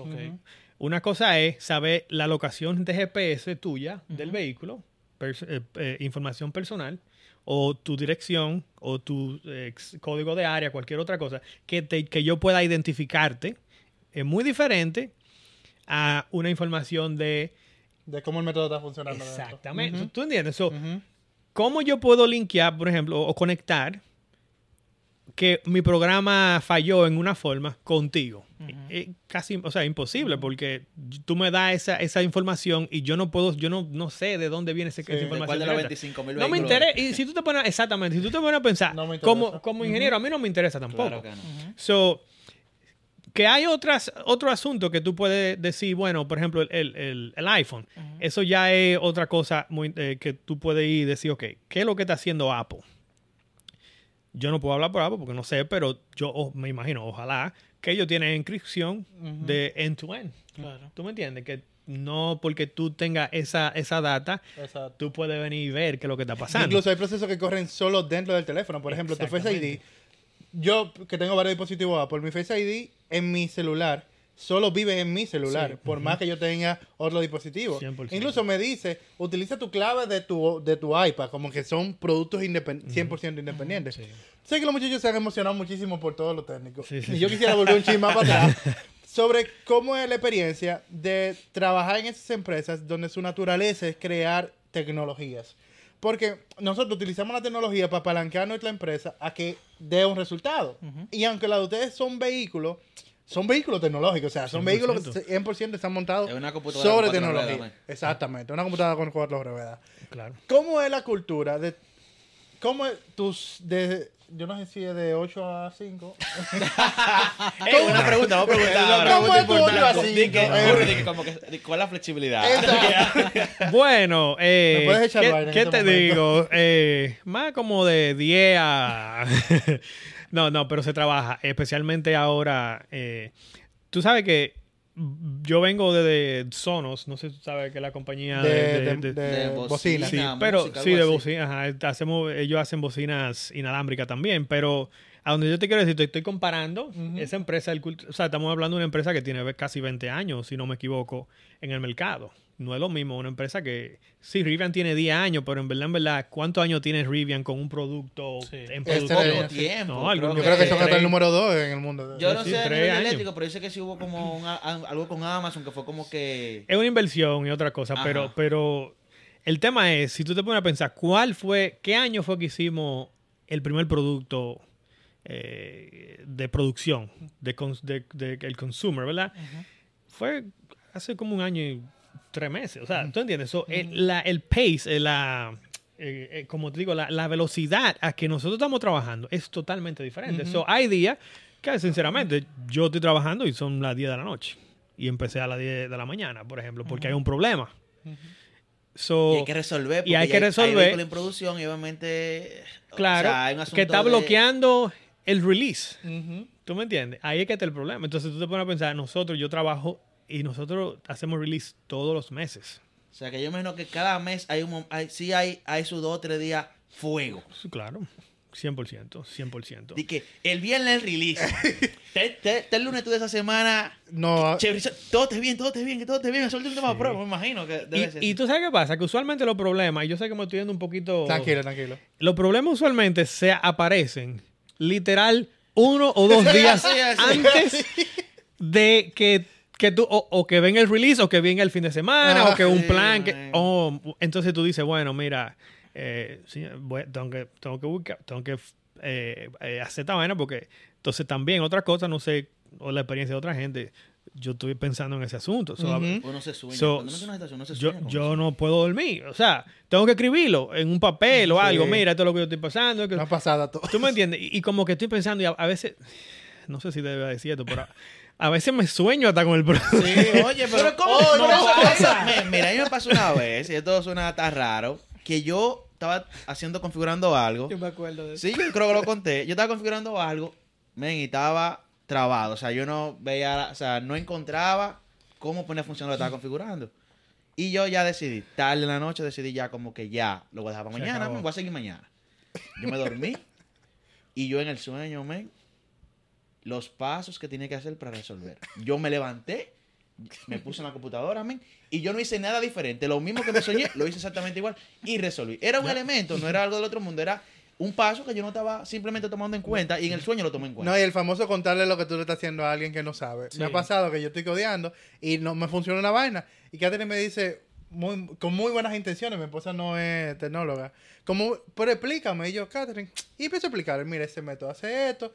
Una cosa es saber la locación de GPS tuya del vehículo, pers- eh, eh, información personal, o tu dirección, o tu eh, código de área, cualquier otra cosa, que, te- que yo pueda identificarte. Es muy diferente a una información de... De cómo el método está funcionando. Exactamente. ¿Tú entiendes? So. ¿Cómo yo puedo linkear, por ejemplo, o conectar que mi programa falló en una forma contigo? Es casi, o sea, imposible porque tú me das esa, esa información y yo no puedo, yo no, no sé de dónde viene ese- Sí. esa ¿De información. cuál de los directa. 25,000 No me interesa. Y si tú te pones, exactamente, si tú te pones a pensar, No como, como ingeniero, a mí no me interesa tampoco. Claro que no. So, que hay otras, otro asunto que tú puedes decir, bueno, por ejemplo, el, el- el- el iPhone. Eso ya es otra cosa muy, eh, que tú puedes ir y decir, ok, ¿qué es lo que está haciendo Apple? Yo no puedo hablar por Apple porque no sé, pero yo o- me imagino, ojalá, que ellos tienen inscripción de end-to-end. Claro. ¿Tú me entiendes? Que no porque tú tengas esa, esa data, Exacto. tú puedes venir y ver qué es lo que está pasando. Incluso hay procesos que corren solo dentro del teléfono. Por ejemplo, tu Face ID. Yo, que tengo varios dispositivos Apple, mi Face ID en mi celular solo vive en mi celular, Sí. por más que yo tenga otro dispositivo. 100%. Incluso me dice, utiliza tu clave de tu, de tu iPad, como que son productos independ- 100% independientes. Sé que los muchachos se han emocionado muchísimo por todo lo técnico. Sí, y yo quisiera volver un chisme más para atrás <laughs> sobre cómo es la experiencia de trabajar en esas empresas donde su naturaleza es crear tecnologías. Porque nosotros utilizamos la tecnología para apalancar nuestra empresa a que dé un resultado. Y aunque la de ustedes son vehículos, son vehículos tecnológicos. O sea, son 100%. vehículos que 100% están montados Es una computadora sobre tecnología. ruedas, man. Exactamente, una computadora con cuatro ruedas. Claro. ¿Cómo es la cultura de... ¿Cómo es tus... De, yo no sé si es de 8 a 5. <laughs> Ey, una pregunta, vamos a preguntar. ¿Cómo es tu ocho a Di cinco? que- di que como que- ¿Cuál es la flexibilidad? <laughs> Bueno, eh, ¿Me puedes echar ¿qué, qué este te momento? digo? Eh, más como de 10 a... <laughs> no, no, pero se trabaja, especialmente ahora. eh, tú sabes que yo vengo de, Sonos, no sé si tú sabes que es la compañía De, de... de, de- de de bocina. bocina. sí, pero sí, de así. bocina, ajá, hacemos, ellos hacen bocinas inalámbricas también, pero a donde yo te quiero decir, te estoy comparando esa empresa, el o sea, estamos hablando de una empresa que tiene casi 20 años, si no me equivoco, en el mercado. No es lo mismo una empresa que, sí, Rivian tiene 10 años, pero en verdad, en verdad, ¿cuántos años tiene Rivian con un producto Sí. en Este Poco sí. tiempo. No, algunos- Yo creo que son hasta el número 2 en el mundo. Yo no Sí, sé a nivel eléctrico, pero sé que sí hubo como un- a- algo con Amazon que fue como que... Es una inversión y otra cosa, Ajá. pero, pero el tema es, si tú te pones a pensar, ¿cuál fue, qué año fue que hicimos el primer producto eh, de producción, de, cons- de- de- el consumer, ¿verdad? Fue hace como un año y tres meses, o sea, ¿tú entiendes? So, el, la- el pace, eh, la... eh, eh, como te digo, la, la velocidad a que nosotros estamos trabajando es totalmente diferente. So, hay días que, sinceramente, yo estoy trabajando y son las 10 de la noche. Y empecé a las 10 de la mañana, por ejemplo, porque hay un problema. So, Y hay que resolver. y hay que resolver. vehículos en producción y obviamente... claro, o sea, hay un que está de- bloqueando el release. Ujú. ¿Tú me entiendes? Ahí es que está el problema. Entonces tú te pones a pensar, nosotros, yo trabajo y nosotros hacemos release todos los meses. O sea, que yo imagino que cada mes hay un... Hay, sí hay, hay sus dos o tres días fuego. Sí, Claro, 100%, 100%. De que el viernes el release. <laughs> te, te- te el lunes tú de esa semana... No, Chévere, todo esté bien, todo esté bien, que todo esté bien. Eso es el último prueba, me imagino que debe ser. Y, y tú sabes qué pasa, que usualmente los problemas, y yo sé que me estoy yendo un poquito... tranquilo, tranquilo. Los problemas usualmente se aparecen literal uno o dos <laughs> días Sí, sí. antes de que, que tú, o, o que venga el release, o que venga el fin de semana, Ah, o que un plan, que, man. o- entonces tú dices, bueno, mira, eh, tengo que, tengo que buscar, tengo que eh, eh, hacer esta vaina porque entonces también otra cosa, no sé, o la experiencia de otra gente, yo estoy pensando en ese asunto. So, Ujú. Uno se sueña. So, una uno se yo, sueña yo no puedo dormir. O sea, tengo que escribirlo en un papel o Sí. algo. Mira, esto es lo que yo estoy pasando. que- No ha pasado a todo. ¿Tú me entiendes? Y, y como que estoy pensando y a, a veces, no sé si debe decir esto, pero a, veces me sueño hasta con el proceso. Sí, <laughs> oye, pero, Pero ¿cómo? Oh, no, no, pasa? Mi- Mira, a mí me pasó una vez, y esto suena tan raro, que yo estaba haciendo, configurando algo. Yo me acuerdo de eso. Sí, yo creo que lo conté. Yo estaba configurando algo, men, y estaba trabado. O sea, yo no veía, o sea, no encontraba cómo poner a funcionar lo que estaba configurando. Y yo ya decidí, tarde en la noche, decidí ya como que ya lo voy a dejar para Se mañana, acabó. men, voy a seguir mañana. Yo me dormí y yo en el sueño, men, los pasos que tenía que hacer para resolver. Yo me levanté, me puse en la computadora, men, y yo no hice nada diferente. Lo mismo que me soñé, lo hice exactamente igual y resolví. Era un elemento, no era algo del otro mundo, era un paso que yo no estaba simplemente tomando en cuenta y en el sueño lo tomé en cuenta. No, y el famoso contarle lo que tú le estás haciendo a alguien que no sabe. Sí. Me ha pasado que yo estoy codeando y no me funciona una vaina. Y Catherine me dice, muy, con muy buenas intenciones, mi esposa no es tecnóloga, como, pero explícame. Y yo, Catherine, y empiezo a explicar, mira, ese método hace esto.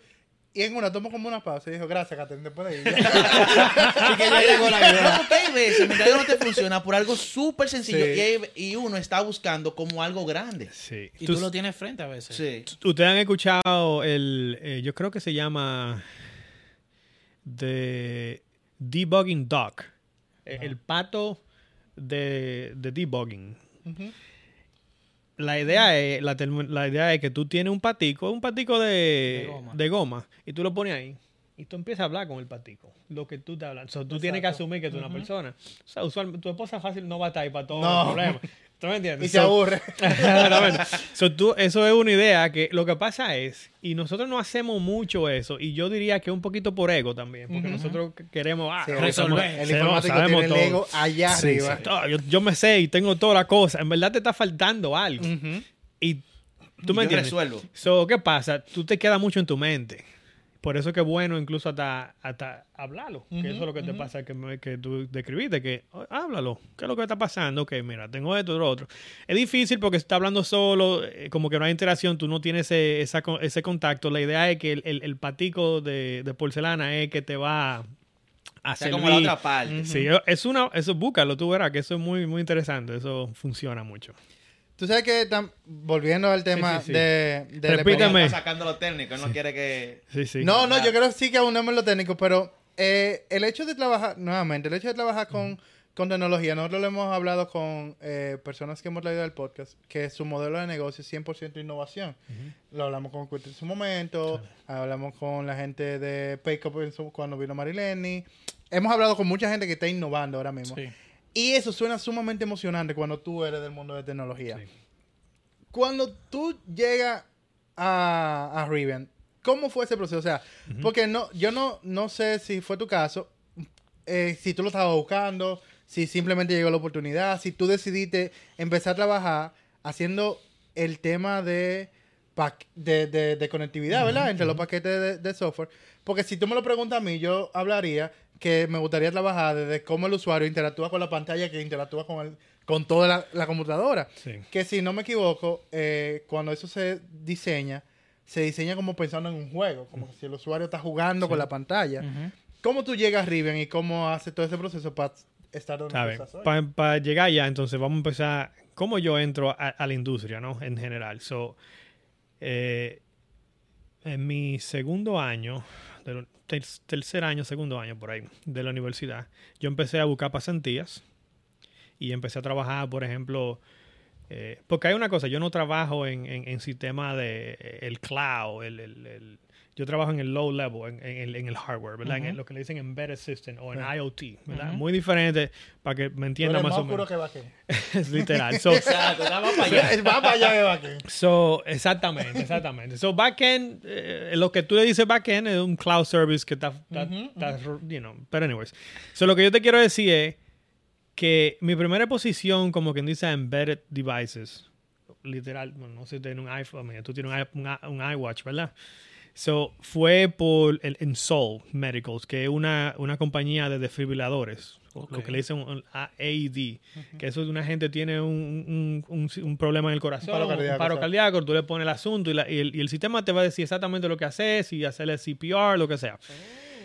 Y en una tomo como una pausa y dijo, gracias, Catherine, después de ir. <laughs> Y que ya llegó la ayuda. No, porque hay veces, no te funciona por algo súper sencillo Sí. y, hay- y uno está buscando como algo grande. Sí. Y Tú- tú lo tienes frente a veces. Sí. Ustedes han escuchado el, eh, yo creo que se llama The Debugging Duck, Eh, el pato de, de debugging. Ujú. La idea es, la, la idea es que tú tienes un patico, un patico de, De goma. de goma, y tú lo pones ahí. Y tú empiezas a hablar con el patico, lo que tú te hablas. So, tú tienes que asumir que tú eres una persona. O sea, usualmente tu esposa fácil no va a estar ahí para todos No. los problemas. <laughs> ¿Tú me entiendes? y se So- aburre. <laughs> So, tú- eso es una idea que lo que pasa es, y nosotros no hacemos mucho eso, y yo diría que un poquito por ego también, porque nosotros queremos ah, Sí, resolver. El informático sabemos tiene el todo. ego allá Sí, arriba. sí, todo. yo, yo me sé y tengo toda la cosa. En verdad te está faltando algo. Y tú Yo me entiendes. resuelvo. So, ¿qué pasa? Tú te quedas mucho en tu mente. Por eso que bueno incluso hasta, hasta hablarlo. Que eso es lo que te pasa que, me- que tú describiste, que oh, háblalo. ¿Qué es lo que está pasando? Que mira, tengo esto, lo otro. Es difícil porque está hablando solo, eh, como que no hay interacción, tú no tienes ese, esa ese contacto. La idea es que el, el- el patico de, de porcelana es que te va a O sea, como la otra parte. Sí, es una, eso búscalo, tú verás que eso es muy, muy interesante. Eso funciona mucho. Tú sabes que, tam- volviendo al tema sí, sí. de. Está sacando lo técnico, él no quiere que... Sí, sí. No, no, yo creo que sí que en lo técnico, pero eh, el hecho de trabajar, nuevamente, el hecho de trabajar con, con tecnología, nosotros lo hemos hablado con eh, personas que hemos leído del podcast, que su modelo de negocio es 100% innovación. Lo hablamos con Quit en su momento, hablamos con la gente de Paycop cuando vino Marileni. Hemos hablado con mucha gente que está innovando ahora mismo. Sí. Y eso suena sumamente emocionante cuando tú eres del mundo de tecnología. Sí. Cuando tú llegas a, a Rivian, ¿cómo fue ese proceso? O sea, porque no, yo no, no sé si fue tu caso, eh, si tú lo estabas buscando, si simplemente llegó la oportunidad, si tú decidiste empezar a trabajar haciendo el tema de, de, de- de conectividad, ¿verdad? Entre los paquetes de, de software. Porque si tú me lo preguntas a mí, yo hablaría que me gustaría trabajar desde cómo el usuario interactúa con la pantalla, que interactúa con, el, con toda la, la computadora. Sí. Que si no me equivoco, eh, cuando eso se diseña, se diseña como pensando en un juego, como que si el usuario está jugando con la pantalla. ¿Cómo tú llegas a Rivian y cómo hace todo ese proceso para estar donde estás hoy? Para llegar allá, entonces vamos a empezar. ¿Cómo yo entro a, a la industria, no? En general. So, eh, en mi segundo año, de lo- ter- tercer año, segundo año por ahí, de la universidad, yo empecé a buscar pasantías y empecé a trabajar, por ejemplo, eh, porque hay una cosa, yo no trabajo en, en, en sistema de eh, el cloud, el- yo trabajo en el low level, en, en el, en el hardware, ¿verdad? En lo que le dicen embedded system o en IoT, ¿verdad? Muy diferente para que me entienda más más o menos. que Baquén. <laughs> es literal. So, Exacto, para allá. <laughs> Para que. So, exactamente, exactamente. So, backend, eh, lo que tú le dices backend es un cloud service que está, you know, pero anyways. So, lo que yo te quiero decir es que mi primera posición, como quien dice, embedded devices, literal, bueno, no sé si tienes un iPhone, tú tienes un, un un iWatch, ¿verdad? So, fue por el Ensol Medicals, que es una, una compañía de desfibriladores, lo que le dicen un AED, que eso de una gente tiene un, un- un- un problema en el corazón, paro un paro cardíaco, cardíaco, tú le pones el asunto y, la- y el, y el sistema te va a decir exactamente lo que hacer, si hacerle CPR, lo que sea.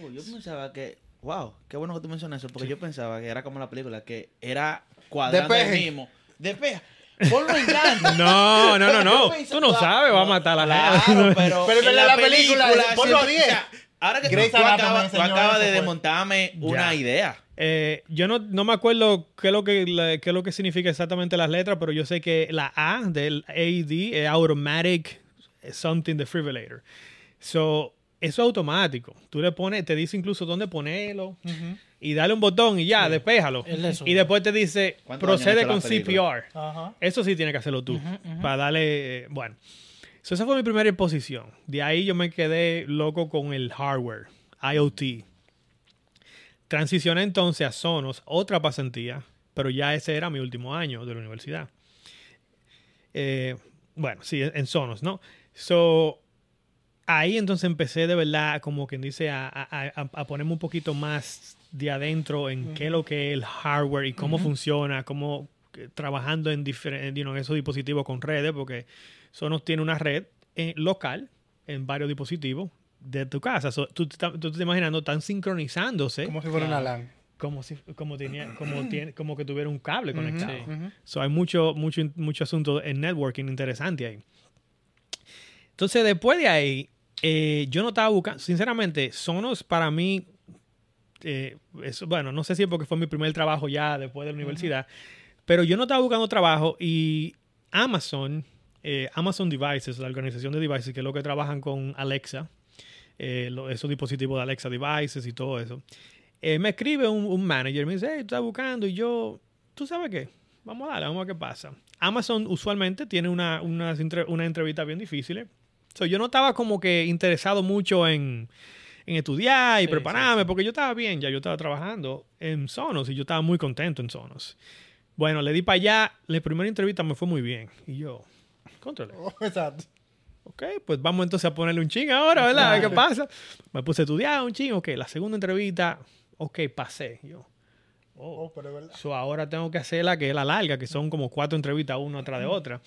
Oh, yo pensaba que wow, qué bueno que tú mencionas eso, porque yo pensaba que era como la película, que era cuadrando el Despeje. mismo. Ponlo en blanco. No, no, no, no. Tú no sabes, va a matar a la Claro, gente. pero, Pero en la película, ponlo a siempre- 10. o sea, ahora que tú, acabas, de desmontarme una idea. Eh, yo no, no me acuerdo qué es, lo que, la- qué es lo que significa exactamente las letras, pero yo sé que la A del AD es Automatic Something Defibrillator. So, eso es automático. Tú le pones, te dice incluso dónde ponerlo y dale un botón y ya, despéjalo. Le sube. Y después te dice, ¿Cuántos años procede con? CPR. Ajá. Eso sí tiene que hacerlo tú. Para darle. eh, bueno. So, esa fue mi primera exposición. De ahí yo me quedé loco con el hardware, IoT. Transicioné entonces a Sonos, otra pasantía, pero ya ese era mi último año de la universidad. Eh, bueno, sí, en Sonos, ¿no? So, ahí entonces empecé de verdad, como quien dice, a, a- a- a ponerme un poquito más de adentro en qué es lo que es el hardware y cómo funciona, cómo eh, trabajando en, diferen- you know, esos dispositivos con redes, porque Sonos tiene una red eh, local en varios dispositivos de tu casa. So, tú, te- tú te estás imaginando, están sincronizándose Como si fuera una LAN. como si como tenía como tiene como que tuviera un cable conectado. Sí. Ujú. So, hay mucho mucho mucho asunto en networking interesante ahí. Entonces después de ahí eh, yo no estaba buscando sinceramente Sonos para mí eh, eso, bueno no sé si es porque fue mi primer trabajo ya después de la universidad pero yo no estaba buscando trabajo y Amazon eh, Amazon Devices la organización de devices que es lo que trabajan con Alexa eh, lo- esos dispositivos de Alexa Devices y todo eso me escribe un, un manager, me dice, hey, tú estás buscando y yo, ¿tú sabes qué? Vamos a darle, vamos a ver qué pasa. Amazon usualmente tiene una, entre- una entrevista bien difícil. So, yo no estaba como que interesado mucho en, en estudiar y Sí, prepararme, sí, sí. porque yo estaba bien, ya yo estaba trabajando en Sonos y yo estaba muy contento en Sonos. Bueno, le di para allá, la primera entrevista me fue muy bien. Y yo, controle. Oh, <laughs> exacto. Ok, pues vamos entonces a ponerle un ching ahora, ¿verdad? A ver ¿Qué pasa? Me puse a estudiar un ching, ok, la segunda entrevista, ok, pasé. Yo, oh, Oh, pero es verdad. so ahora tengo que hacer la que es la larga, que son como cuatro entrevistas una tras de otra.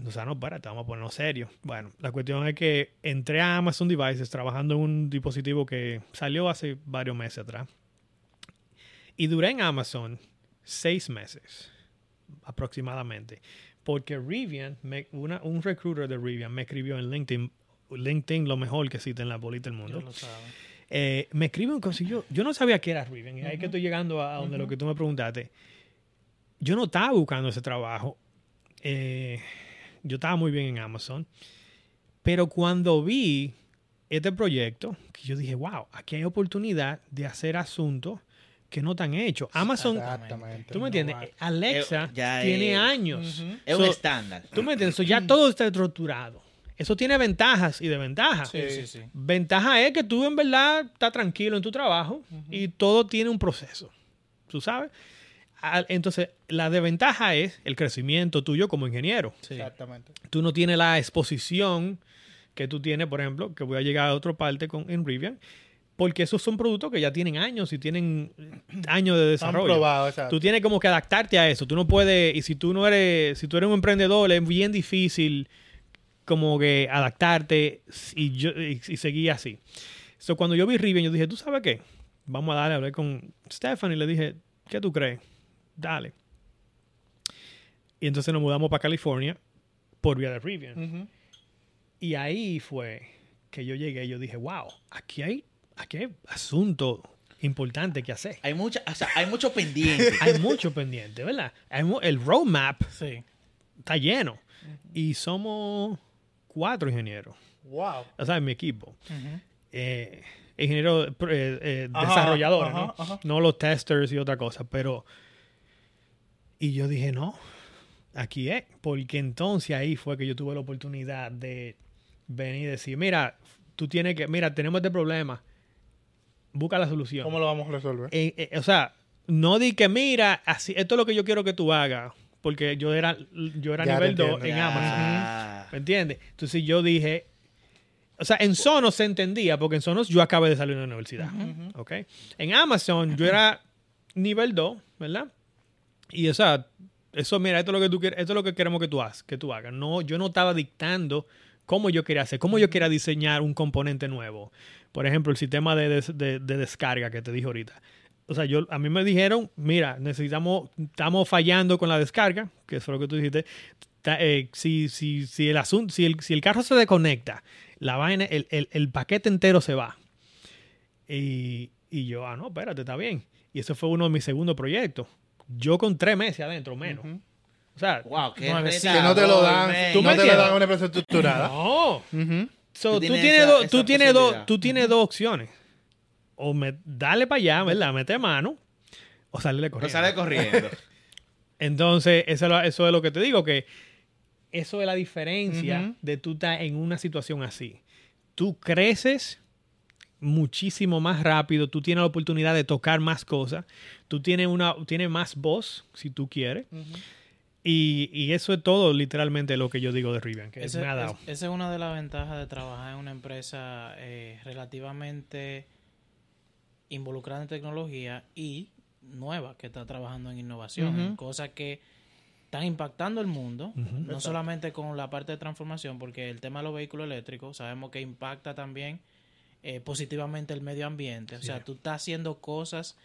Entonces, ah, no, espérate, vamos a ponernos serio. Bueno, la cuestión es que entré a Amazon Devices trabajando en un dispositivo que salió hace varios meses atrás. Y duré en Amazon seis meses aproximadamente. Porque Rivian, me- una- un recruiter de Rivian me escribió en LinkedIn, LinkedIn lo mejor que existe en la bolita del mundo. Dios lo sabe. Eh, me escribe un y yo, no sabía que era Riven. Y ahí que estoy llegando a donde lo que tú me preguntaste. Yo no estaba buscando ese trabajo. Eh, yo estaba muy bien en Amazon. Pero cuando vi este proyecto, que yo dije, wow, aquí hay oportunidad de hacer asuntos que no están hechos. Amazon, Exactamente. ¿tú me entiendes? Alexa Eh, ya tiene es- años. Es So, un estándar. ¿Tú me entiendes? So, ya todo está estructurado. Eso tiene ventajas y desventajas. Sí, sí, sí. Ventaja es que tú en verdad estás tranquilo en tu trabajo y todo tiene un proceso. ¿Tú sabes? Entonces, la desventaja es el crecimiento tuyo como ingeniero. Sí. Exactamente. Tú no tienes la exposición que tú tienes, por ejemplo, que voy a llegar a otra parte con en Rivian, porque esos son productos que ya tienen años y tienen años de desarrollo. probados, exacto. Tú tienes como que adaptarte a eso. Tú no puedes, y si tú no eres, si tú eres un emprendedor, es bien difícil como que adaptarte y, yo, y, y seguir así. So, cuando yo vi Rivian, yo dije, ¿tú sabes qué? Vamos a darle, hablé con Stephanie y le dije, ¿qué tú crees? Dale. Y entonces nos mudamos para California por vía de Rivian. Y ahí fue que yo llegué y yo dije, wow, aquí hay, aquí hay asunto importante que hacer. Hay mucha, o sea, hay mucho pendiente. <laughs> Hay mucho pendiente, ¿verdad? Hay mu- el roadmap Sí. está lleno. Y somos cuatro ingenieros. Wow. O sea, en mi equipo. Ujú. Eh, ingenieros eh, eh, ajá, ¿no? No los testers y otra cosa. Pero. Y yo dije, no, aquí es. Porque entonces ahí fue que yo tuve la oportunidad de venir y decir, mira, tú tienes que, mira, tenemos este problema. Busca la solución. ¿Cómo lo vamos a resolver? Eh, eh, o sea, no di que mira, así, esto es lo que yo quiero que tú hagas. Porque yo era, yo era Ya nivel 2 entiendo. en. Amazon. ¿Me entiendes? Entonces yo dije, o sea, en Sonos se entendía, porque en Sonos yo acabé de salir de la universidad. ¿ok? En Amazon yo era nivel 2, ¿verdad? Y o sea, eso, mira, esto es lo que tú quieres, esto es lo que queremos que tú hagas, que tú hagas. No, yo no estaba dictando cómo yo quería hacer, cómo yo quería diseñar un componente nuevo. Por ejemplo, el sistema de, des- de- de descarga que te dije ahorita. O sea, yo, a mí me dijeron, mira, necesitamos, estamos fallando con la descarga, que es lo que tú dijiste. Eh, si, si, si, el asunto, si, el, si el carro se desconecta, la vaina, el, el- el paquete entero se va. Y, y yo, ah, no, espérate, está bien. Y eso fue uno de mis segundos proyectos. Yo con tres meses adentro, menos. O sea, Wow, qué Que no te lo dan, man. ¿Tú no me te lo dan a una empresa estructurada. <laughs> no. So, Tú tú tienes esa- esa tú tienes dos, posibilidad. tú tienes dos opciones. O me, dale para allá, ¿verdad? Mete mano. O No corriendo. sale corriendo. <laughs> Entonces, eso es, lo, eso es lo que te digo, que eso es la diferencia de tú estar en una situación así. Tú creces muchísimo más rápido, tú tienes la oportunidad de tocar más cosas, tú tienes, una, tienes más voz, si tú quieres. y, y eso es todo literalmente lo que yo digo de Rivian, que Ese- me ha dado. es- esa es una de las ventajas de trabajar en una empresa eh, relativamente involucrada en tecnología y nueva que está trabajando en innovación, en cosas que están impactando el mundo, no solamente con la parte de transformación, porque el tema de los vehículos eléctricos sabemos que impacta también eh, positivamente el medio ambiente. O sea, tú estás haciendo cosas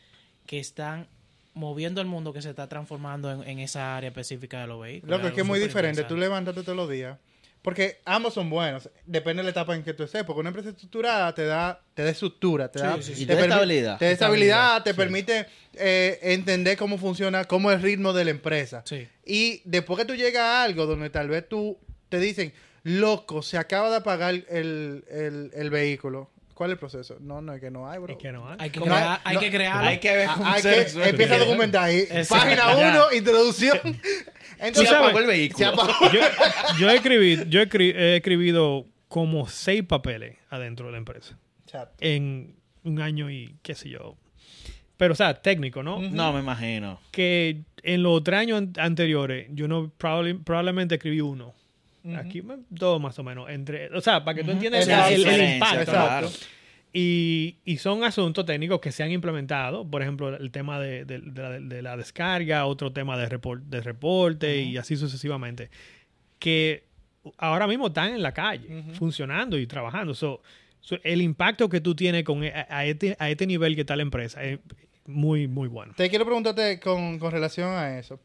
que están moviendo el mundo que se está transformando en, en esa área específica de los vehículos. Loco, es algo que es muy diferente. Tú levantarte todos los días. Porque ambos son buenos. Depende de la etapa en que tú estés. Porque una empresa estructurada te da, te da estructura, te Sí, da, sí, sí. Y te da estabilidad. Te da estabilidad, te sí. permite eh, entender cómo funciona, cómo es el ritmo de la empresa. Sí. Y después que tú llegas a algo donde tal vez tú te dicen, loco, se acaba de apagar el, el, el vehículo. ¿Cuál es el proceso? No, no, es que no hay, bro. Es que no hay. Hay que, No, crear, hay no, que. Hay que ver Ah, cómo hay se que, empieza a documentar ahí. Exacto. Página Ya. 1, introducción. <laughs> Entonces, sabes, apagó el vehículo. se apagó. yo, yo he, escribido, yo he escri- he escribido como seis papeles adentro de la empresa en un año y qué sé yo. Pero, o sea, técnico, ¿no? No, me imagino. Que en los tres años an- anteriores yo no probable- probablemente escribí uno. Aquí me- dos más o menos. Entre, o sea, para que tú entiendas el, impacto. Y, y son asuntos técnicos que se han implementado. Por ejemplo, el tema de, de- de la, de la descarga, otro tema de, repor- de reporte y así sucesivamente. Que ahora mismo están en la calle, funcionando y trabajando. So, so, el impacto que tú tienes con, e- a, a este, a este nivel que está la empresa es muy, muy bueno. Te quiero preguntarte con, con relación a eso.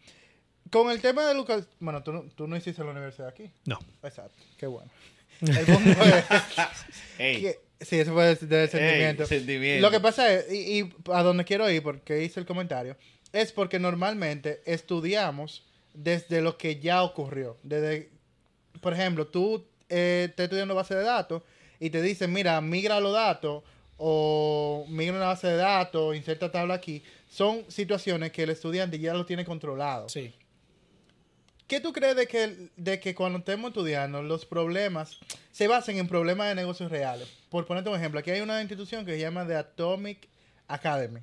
Con el tema de Lucas, bueno, tú no, tú no hiciste la universidad aquí. No. Exacto, qué bueno. El punto es <laughs> Ey, que- sí, eso fue del, del sentimiento. sentimiento. Lo que pasa es, y, y a donde quiero ir, porque hice el comentario, es porque normalmente estudiamos desde lo que ya ocurrió. Desde, por ejemplo, tú eh, estás estudiando base de datos y te dicen, mira, migra los datos o migra una base de datos, inserta tabla aquí. Son situaciones que el estudiante ya lo tiene controlado. Sí. ¿Qué tú crees de que, de que cuando estemos estudiando los problemas se basen en problemas de negocios reales? Por ponerte un ejemplo, aquí hay una institución que se llama The Atomic Academy.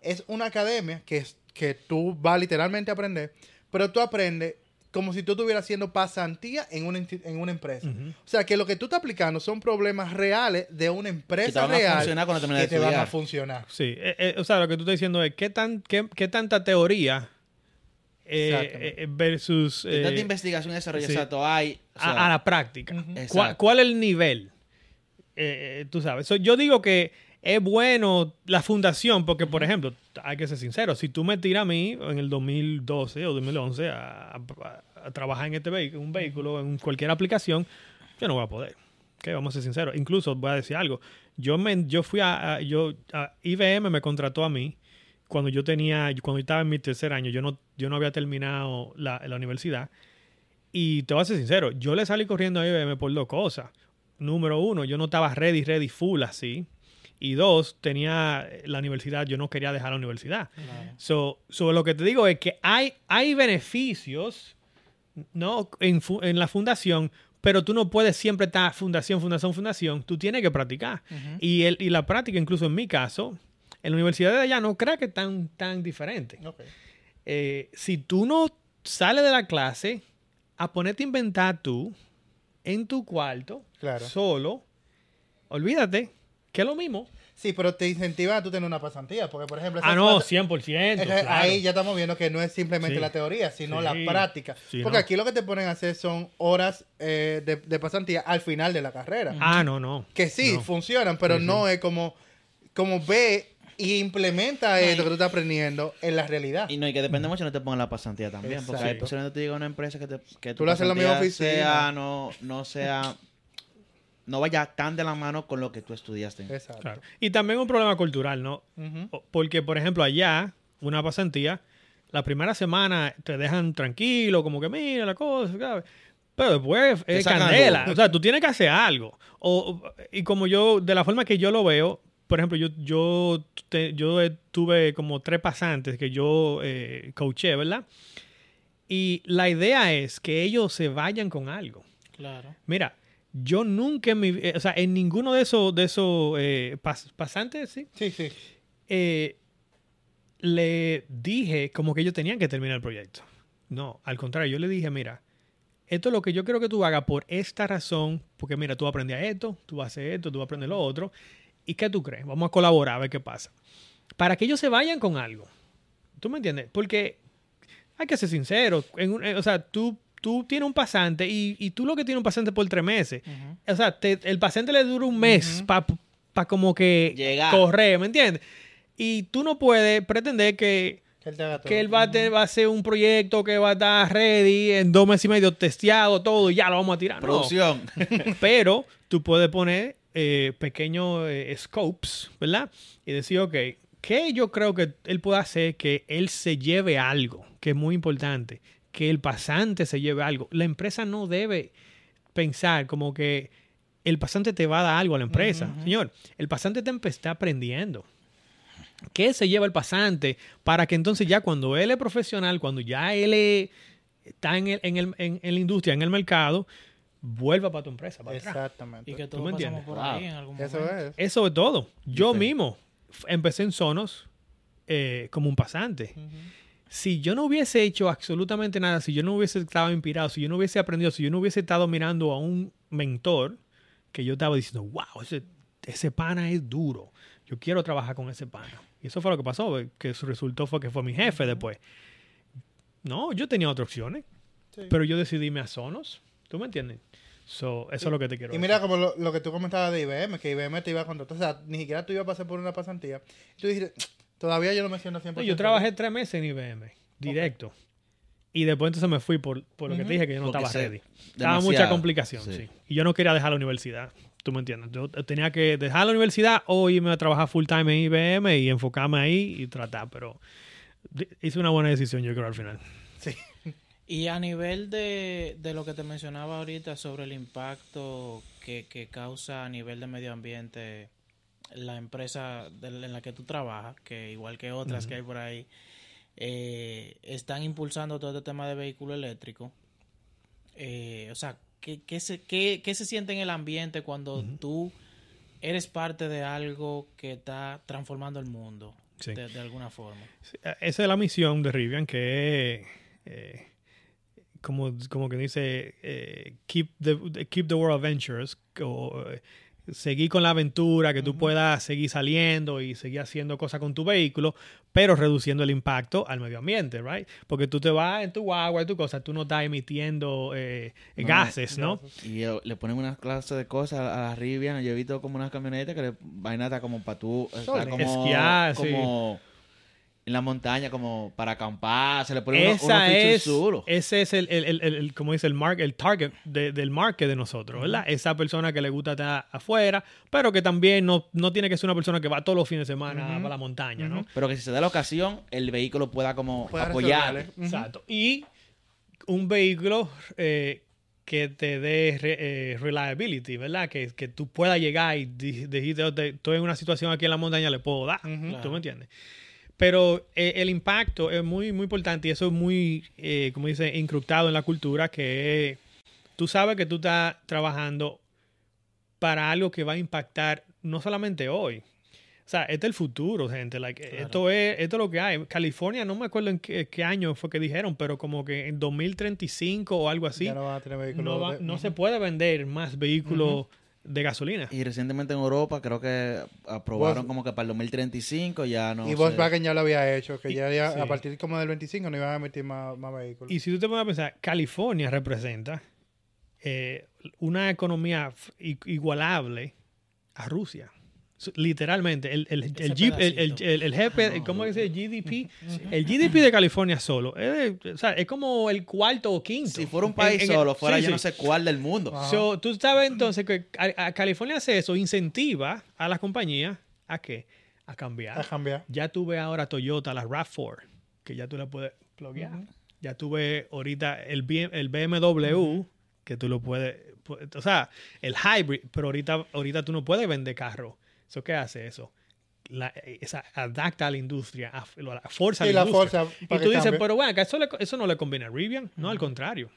Es una academia que, es, que tú vas literalmente a aprender, pero tú aprendes como si tú estuvieras haciendo pasantía en una, en una empresa. O sea, que lo que tú estás aplicando son problemas reales de una empresa van a real funcionar cuando que de te van a funcionar. Sí, eh, eh, o sea, lo que tú estás diciendo es qué, tan, qué, qué tanta teoría eh, eh, versus ¿Qué tanta eh, investigación y desarrollo sí. exacto hay? O sea, a, a la práctica. ¿Cuál, cuál es el nivel? Eh, eh, tú sabes. So, yo digo que es bueno la fundación porque, por ejemplo, hay que ser sincero, si tú me tiras a mí en el 2012 o 2011 a, a- a trabajar en este vehículo, un vehículo, en cualquier aplicación, yo no voy a poder. Vamos a ser sinceros. Incluso voy a decir algo. Yo me, yo fui a, a- yo a IBM me contrató a mí cuando yo tenía, cuando yo estaba en mi tercer año. Yo no, yo no había terminado la, la universidad. Y te voy a ser sincero, yo le salí corriendo a IBM por dos cosas. Número uno, yo no estaba ready, ready, full así. Y dos, tenía la universidad, yo no quería dejar la universidad. So, so lo que te digo es que hay, hay beneficios ¿no? en, en la fundación, pero tú no puedes siempre estar fundación, fundación, fundación. Tú tienes que practicar. y, el, y la práctica, incluso en mi caso, en la universidad de allá no creo que tan, tan diferente eh, si tú no sales de la clase a ponerte a inventar tú en tu cuarto, Claro. solo, olvídate que es lo mismo. Sí, pero te incentiva a tú tener una pasantía. Porque, por ejemplo, Ah, no, pas- 100%. Entonces, claro. Ahí ya estamos viendo que no es simplemente Sí. la teoría, sino Sí. la práctica. Sí, Porque no. aquí lo que te ponen a hacer son horas eh, de, de pasantía al final de la carrera. Ah, no, no. Que sí, No. funcionan, pero no es como, como ve y implementa esto que tú estás aprendiendo en la realidad. Y no, y que depende mucho, no te pongan la pasantía también. Porque Exacto. ahí posiblemente te diga una empresa que, te, que Tú lo haces en la misma oficina. Sea, no, no sea, no vaya tan de la mano con lo que tú estudiaste. Exacto. Claro. Y también un problema cultural, ¿no? Porque, por ejemplo, allá, una pasantía, la primera semana te dejan tranquilo, como que mira la cosa, ¿sabes? Pero después es candela. algo. O sea, tú tienes que hacer algo. O- y como yo, de la forma que yo lo veo, por ejemplo, yo, yo, te- yo tuve como tres pasantes que yo eh, coaché, ¿verdad? Y la idea es que ellos se vayan con algo. Claro. Mira, yo nunca en mi eh, o sea, en ninguno de esos, de esos eh, pas- pasantes, sí, Sí, sí. eh, le dije como que ellos tenían que terminar el proyecto. No, al contrario, yo le dije, mira, esto es lo que yo quiero que tú hagas por esta razón, porque mira, tú aprendes a esto, tú vas a hacer esto, tú vas a aprender lo otro. ¿Y qué tú crees? Vamos a colaborar a ver qué pasa. Para que ellos se vayan con algo. ¿Tú me entiendes? Porque hay que ser sincero. En un- eh, o sea, tú, tú tienes un pasante y, y tú lo que tienes un pasante por tres meses. O sea, te- el pasante le dura un mes para como que Llegar. correr, ¿me entiendes? Y tú no puedes pretender que, Que él te haga todo. que él va a, tener- va a hacer un proyecto que va a estar ready en dos meses y medio, testeado todo y ya lo vamos a tirar. No. Producción. <laughs> Pero tú puedes poner eh, pequeños eh, scopes, ¿verdad? Y decir, ok, ¿qué yo creo que él puede hacer que él se lleve algo? Que es muy importante. Que el pasante se lleve algo. La empresa no debe pensar como que el pasante te va a dar algo a la empresa. Señor, el pasante te está aprendiendo. ¿Qué se lleva el pasante para que entonces ya cuando él es profesional, cuando ya él es- está en, el- en el- en- en la industria, en el mercado, vuelva para tu empresa? Para atrás? Exactamente. Y que ¿Tú todos me entiendes? por Wow. ahí en algún momento. Eso es. Es sobre todo. Yo Diferente. mismo empecé en Sonos eh, como un pasante. Si yo no hubiese hecho absolutamente nada, si yo no hubiese estado inspirado, si yo no hubiese aprendido, si yo no hubiese estado mirando a un mentor, que yo estaba diciendo, wow, ese, ese pana es duro. Yo quiero trabajar con ese pana. Y eso fue lo que pasó, eh, que su resultado fue que fue mi jefe después. No, yo tenía otras opciones, Sí. pero yo decidí irme a Sonos. ¿Tú me entiendes? So, eso es lo que te quiero Y decir. mira como lo, lo que tú comentabas de IBM, que IBM te iba a contratar. O sea, ni siquiera tú ibas a pasar por una pasantía. Tú dijiste, <tsk> todavía yo no me siento 100%. No, yo trabajé tres meses en IBM, directo. Y después entonces me fui por, por lo que te dije que yo no Porque estaba ready. Estaba mucha complicación, sí. Sí. Y yo no quería dejar la universidad. ¿Tú me entiendes? Yo tenía que dejar la universidad o irme a trabajar full time en IBM y enfocarme ahí y tratar. Pero hice una buena decisión, yo creo, al final. Y a nivel de, de lo que te mencionaba ahorita sobre el impacto que, que causa a nivel de medio ambiente la empresa de- en la que tú trabajas, que igual que otras que hay por ahí, eh, están impulsando todo este tema de vehículo eléctrico. Eh, o sea, ¿qué, qué se, qué, qué se siente en el ambiente cuando tú eres parte de algo que está transformando el mundo Sí. de, de alguna forma? Eh, Esa es la misión de Rivian, que eh, como, como que dice, eh, keep, the, keep the world adventures, o, eh, seguir con la aventura, que tú puedas seguir saliendo y seguir haciendo cosas con tu vehículo, pero reduciendo el impacto al medio ambiente, right? Porque tú te vas en tu guagua y tu cosa, tú no estás emitiendo eh, gases, ¿no? Y le ponen una clase de cosas a la Rivian. Yo he visto como unas camionetas que le vaina está como para tú. Sole. como, Esquiar, sí. En la montaña, como para acampar. Se le pone unos, unos es, chulos. ese es el, el, el, el- como dice el mark, el target de- del market de nosotros, ¿verdad? Esa persona que le gusta estar afuera, pero que también no, no tiene que ser una persona que va todos los fines de semana para la montaña, ¿no? Pero que si se da la ocasión, el vehículo pueda como Pueda apoyar. Exacto. Y un vehículo eh, que te dé re- eh, reliability, ¿verdad? Que, que tú puedas llegar y di- dijiste, "Oh, te- estoy en una situación aquí en la montaña, le puedo dar. ¿Tú Claro. me entiendes? Pero eh, el impacto es muy, muy importante y eso es muy, eh, como dice, incrustado en la cultura, que tú sabes que tú estás trabajando para algo que va a impactar no solamente hoy. O sea, este es el futuro, gente. Like, Claro. esto, es, esto es lo que hay. California, no me acuerdo en qué, qué año fue que dijeron, pero como que en 2035 o algo así, Ya no van a tener vehículos. no, va- de- no Ujú. se puede vender más vehículos de gasolina. Y recientemente en Europa creo que aprobaron Vol- como que para el 2035 ya no y sé. Volkswagen ya lo había hecho, que Y- ya, ya sí. a partir como del 25 no iban a emitir más, más vehículos. Y si tú te pones a pensar, California representa eh, una economía igualable a Rusia. Literalmente, el, el, el, Jeep- el, el, pedacito. el- el GP, ¿cómo se dice? GDP? El GDP de California solo. Es, de- o sea, es como el cuarto o quinto. Si fuera un En- país en el- solo, fuera sí, yo sí. no sé cuál del mundo. So, tú sabes entonces que a, a California hace eso, incentiva a las compañías a qué? A cambiar. a cambiar. Ya tuve ahora Toyota, la RAV4, que ya tú la puedes pluguear. Ya tuve ahorita el, el BMW, que tú lo puedes, pu- o sea, el hybrid, pero ahorita, ahorita tú no puedes vender carro. ¿Eso qué hace eso? La, esa, adapta a la industria, a, la fuerza a Y la la industria. fuerza Y tú dices, cambie. pero bueno, eso, le- eso no le conviene a Rivian. No, al contrario.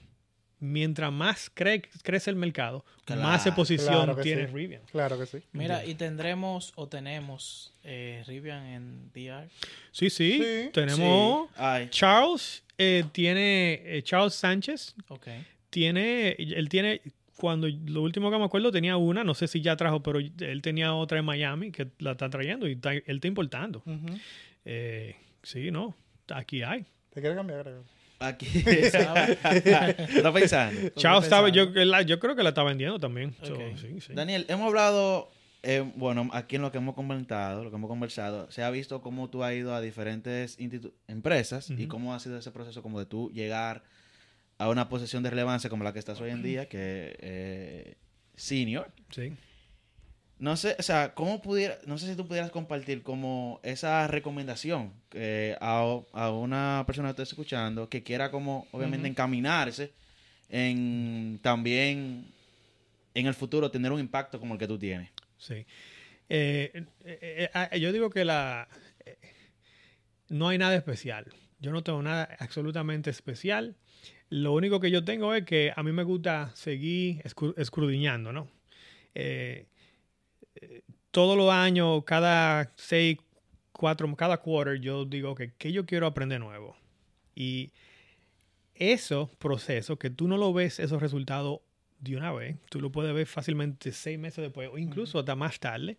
Mientras más cre- crece el mercado, más Claro, posición claro que tiene sí. Rivian. Claro que sí. Mira, y tendremos o tenemos eh, Rivian en DR. Sí, sí, Sí. tenemos... Sí. Charles eh, tiene, eh, Charles Sánchez Ok. tiene, él tiene, cuando lo último que me acuerdo tenía una, no sé si ya trajo, pero él tenía otra en Miami que la está trayendo y está- él está importando. Eh, sí, no, aquí hay. ¿Te quieres cambiar? creo? Aquí. <laughs> <laughs> ¿Está pensando? <laughs> Charles estaba, yo, la- yo creo que la está vendiendo también. So, Ok. sí, sí. Daniel, hemos hablado, eh, bueno, aquí en lo que hemos comentado, lo que hemos conversado, se ha visto cómo tú has ido a diferentes empresas y cómo ha sido ese proceso como de tú llegar a una posición de relevancia como la que estás hoy en día, que eh, senior. Sí. No sé, o sea, cómo pudiera, no sé si tú pudieras compartir como esa recomendación eh, a, a una persona que esté escuchando que quiera como, obviamente, encaminarse en también en el futuro tener un impacto como el que tú tienes. Sí. Eh, eh, yo digo que la no hay nada especial. Yo no tengo nada absolutamente especial. Lo único que yo tengo es que a mí me gusta seguir escudriñando, ¿no? Eh, eh, todos los años, cada seis, cuatro, cada quarter, yo digo que ¿qué yo quiero aprender nuevo? Y eso proceso, que tú no lo ves, esos resultados de una vez, tú lo puedes ver fácilmente seis meses después o incluso hasta más tarde,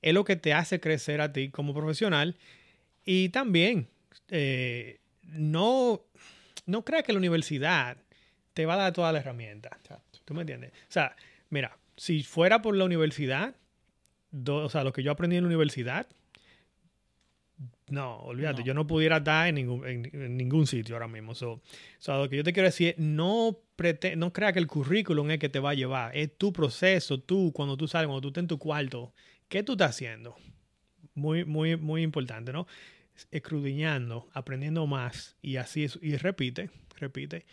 es lo que te hace crecer a ti como profesional y también eh, no, no creas que la universidad te va a dar toda la herramienta. ¿Tú me entiendes? O sea, mira, si fuera por la universidad, do- o sea, lo que yo aprendí en la universidad, no, olvídate, No. yo no pudiera dar en ningún, en, en ningún sitio ahora mismo. So, so, lo que yo te quiero decir es, no, prete- no crea que el currículum es que te va a llevar, es tu proceso, tú, cuando tú sales, cuando tú estás en tu cuarto, ¿qué tú estás haciendo? Muy, muy, muy importante, ¿no? Escrudiñando, aprendiendo más y así, es- y repite, repite.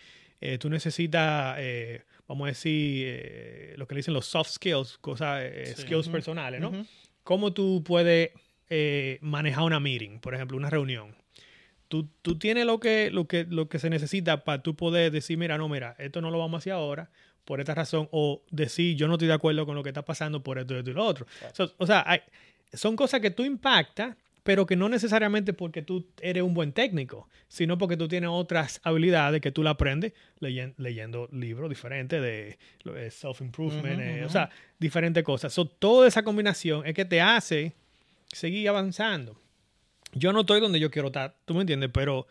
Eh, tú necesitas, eh, vamos a decir, eh, lo que le dicen los soft skills, cosas, Sí. skills personales, ¿no? ¿Cómo tú puedes manejar una meeting, por ejemplo, una reunión? Tú, tú tienes lo que, lo, que, lo que se necesita para tú poder decir, mira, no, mira, esto no lo vamos a hacer ahora por esta razón, o decir, yo no estoy de acuerdo con lo que está pasando por esto, esto y lo otro. So- o sea, hay- son cosas que tú impactas, pero que no necesariamente porque tú eres un buen técnico, sino porque tú tienes otras habilidades que tú la aprendes leyen- leyendo libros diferentes de eh, self-improvement, eh, o sea, diferentes cosas. So, toda esa combinación es que te hace seguir avanzando. Yo no estoy donde yo quiero estar, tú me entiendes, pero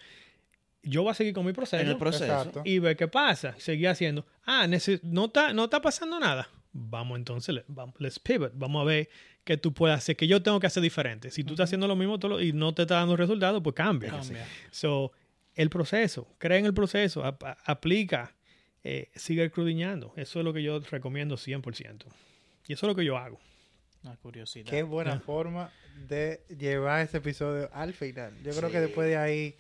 yo voy a seguir con mi proceso En el proceso. Exacto. y ver qué pasa. Seguir haciendo. Ah, no está, no está pasando nada. Vamos entonces, vamos, let's pivot. Vamos a ver qué tú puedes hacer, que yo tengo que hacer diferente. Si tú estás haciendo lo mismo todo lo- y no te está dando resultados, pues cambia. Cambia. So, el proceso, cree en el proceso, ap- aplica, eh, sigue escudriñando. Eso es lo que yo recomiendo 100%. Y eso es lo que yo hago. Una curiosidad. Qué buena forma de llevar ese episodio al final. Yo creo que después de ahí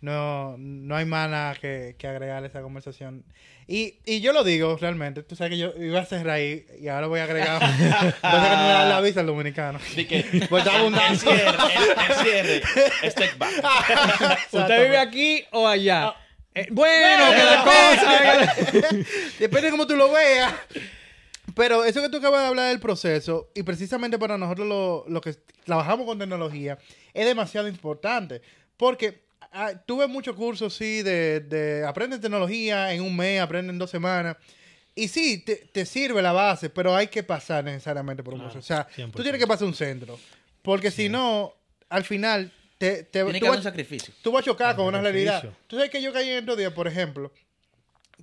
no, no hay más nada que, que agregar a esa conversación. Y, y yo lo digo realmente. Tú sabes que yo iba a cerrar ahí y ahora voy a agregar. <laughs> Le dan la visa al dominicano. Así que, <laughs> Pues está el abundante. cierre, el, el cierre, step back. <laughs> ¿Usted vive aquí o allá? Eh, bueno, que la cosa... Depende de cómo tú lo veas. Pero eso que tú acabas de hablar del proceso, y precisamente para nosotros lo, lo que trabajamos con tecnología, es demasiado importante. Porque ah, tuve muchos cursos, sí, de, de aprende tecnología en un mes, aprende en dos semanas. Y sí, te, te sirve la base, pero hay que pasar necesariamente por un Claro, proceso. O sea, 100%. tú tienes que pasar un centro. Porque si no, al final, te, te, Tiene tú que vas- un sacrificio. tú vas a chocar con Un una realidad. Tú sabes que yo caí en estos días, por ejemplo,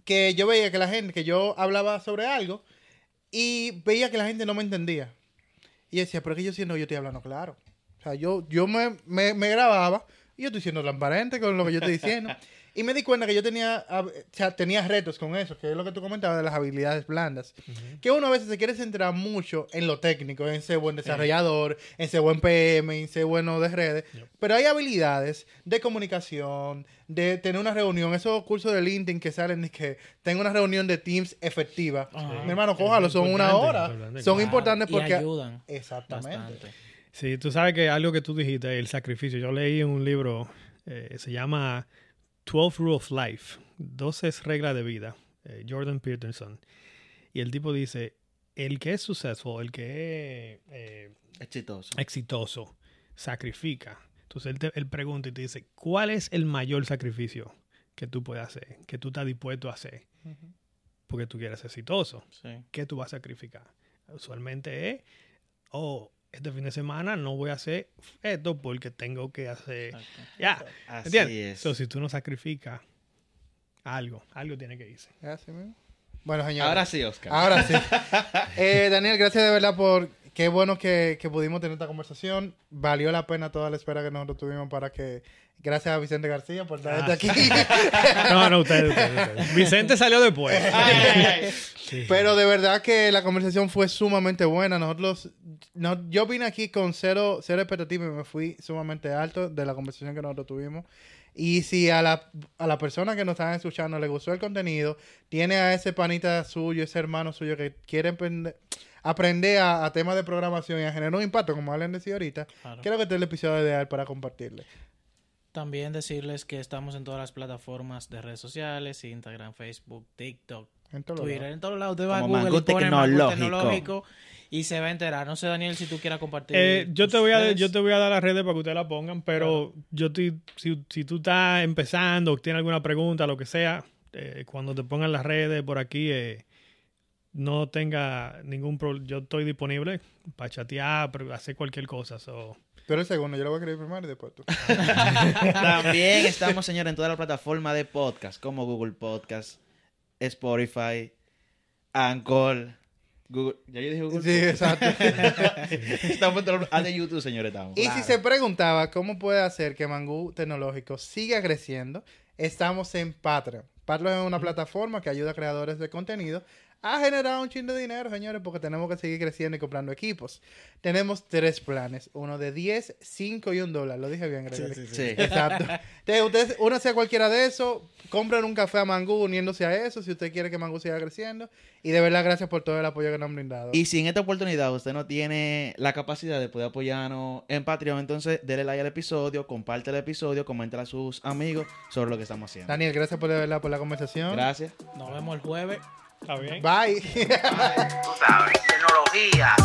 que yo veía que la gente, que yo hablaba sobre algo y veía que la gente no me entendía. Y decía, pero es que yo siento que yo estoy hablando claro. O sea, yo, yo me, me, me grababa y yo estoy siendo transparente con lo que yo estoy diciendo. <laughs> y me di cuenta que yo tenía, hab- o sea, tenía retos con eso, que es lo que tú comentabas de las habilidades blandas. Que uno a veces se quiere centrar mucho en lo técnico, en ser buen desarrollador, en ser buen PM, en ser bueno de redes. Pero hay habilidades de comunicación, de tener una reunión, esos cursos de LinkedIn que salen y que tengo una reunión de Teams efectiva. Mi hermano, cójalo, son una hora. importante, Son claro. importantes Y porque... ayudan Exactamente. bastante. Sí, tú sabes que algo que tú dijiste, el sacrificio. Yo leí un libro, eh, se llama 12 Rules of Life, 12 reglas de vida, eh, Jordan Peterson. Y el tipo dice, el que es successful, el que es eh, Exitoso. exitoso, sacrifica. Entonces él, te- él pregunta y te dice, ¿cuál es el mayor sacrificio que tú puedes hacer, que tú estás dispuesto a hacer? Porque tú quieres ser exitoso. Sí. ¿qué tú vas a sacrificar? Usualmente es, oh, este fin de semana no voy a hacer esto porque tengo que hacer... Ya, Así ¿entiendes? es. So, si tú no sacrificas algo, algo tiene que irse. Así mismo. Bueno, señor. Ahora sí, Oscar. Ahora sí. <laughs> Eh, Daniel, gracias de verdad por... Qué bueno que, que pudimos tener esta conversación. Valió la pena toda la espera que nosotros tuvimos para que... Gracias a Vicente García por traerte aquí. <laughs> No, no, ustedes. Vicente salió después. Sí. Pero de verdad que la conversación fue sumamente buena. Nosotros, no, yo vine aquí con cero, cero expectativas y me fui sumamente alto de la conversación que nosotros tuvimos. Y si a la, a la persona que nos están escuchando le gustó el contenido, tiene a ese panita suyo, ese hermano suyo que quiere aprender, aprender a, a temas de programación y a generar un impacto, como Alan decía ahorita, Claro. creo que este es el episodio ideal para compartirle. También decirles que estamos en todas las plataformas de redes sociales, Instagram, Facebook, TikTok, En todos Twitter, lados. en todos lados. Usted va a Google y Mangú pone Tecnológico. Tecnológico y se va a enterar. No sé, Daniel, si tú quieras compartir. Eh, yo, te voy a, yo te voy a dar las redes para que ustedes la pongan, pero yo estoy, si, si tú estás empezando o tienes alguna pregunta, lo que sea, eh, cuando te pongan las redes por aquí, eh, no tenga ningún problema. Yo estoy disponible para chatear, para hacer cualquier cosa. so. Pero el segundo, yo lo voy a escribir primero y después tú. <laughs> <laughs> También estamos, señores, en toda la plataforma de podcast, como Google Podcast, Spotify, Anchor, Google. ¿Ya yo dije Google Sí, exacto. <laughs> Estamos en todo- ah, de YouTube, señores, estamos. Y Claro. si se preguntaba cómo puede hacer que Mangú Tecnológico siga creciendo, estamos en Patreon. Patreon es una plataforma que ayuda a creadores de contenido a generar un chingo de dinero, señores, porque tenemos que seguir creciendo y comprando equipos. Tenemos tres planes, uno de 10, 5 y un dólar. Lo dije bien, Gregory. Sí. Exacto. Entonces, ustedes, uno sea cualquiera de esos, compren un café a Mangú uniéndose a eso, si usted quiere que Mangú siga creciendo. Y de verdad, gracias por todo el apoyo que nos han brindado. Y si en esta oportunidad usted no tiene la capacidad de poder apoyarnos en Patreon, entonces dele like al episodio, comparte el episodio, coméntale a sus amigos sobre lo que estamos haciendo. Daniel, gracias por de verdad por la conversación. Gracias. Nos vemos el jueves. ¿Está bien? Bye. Tú sabes, tecnología.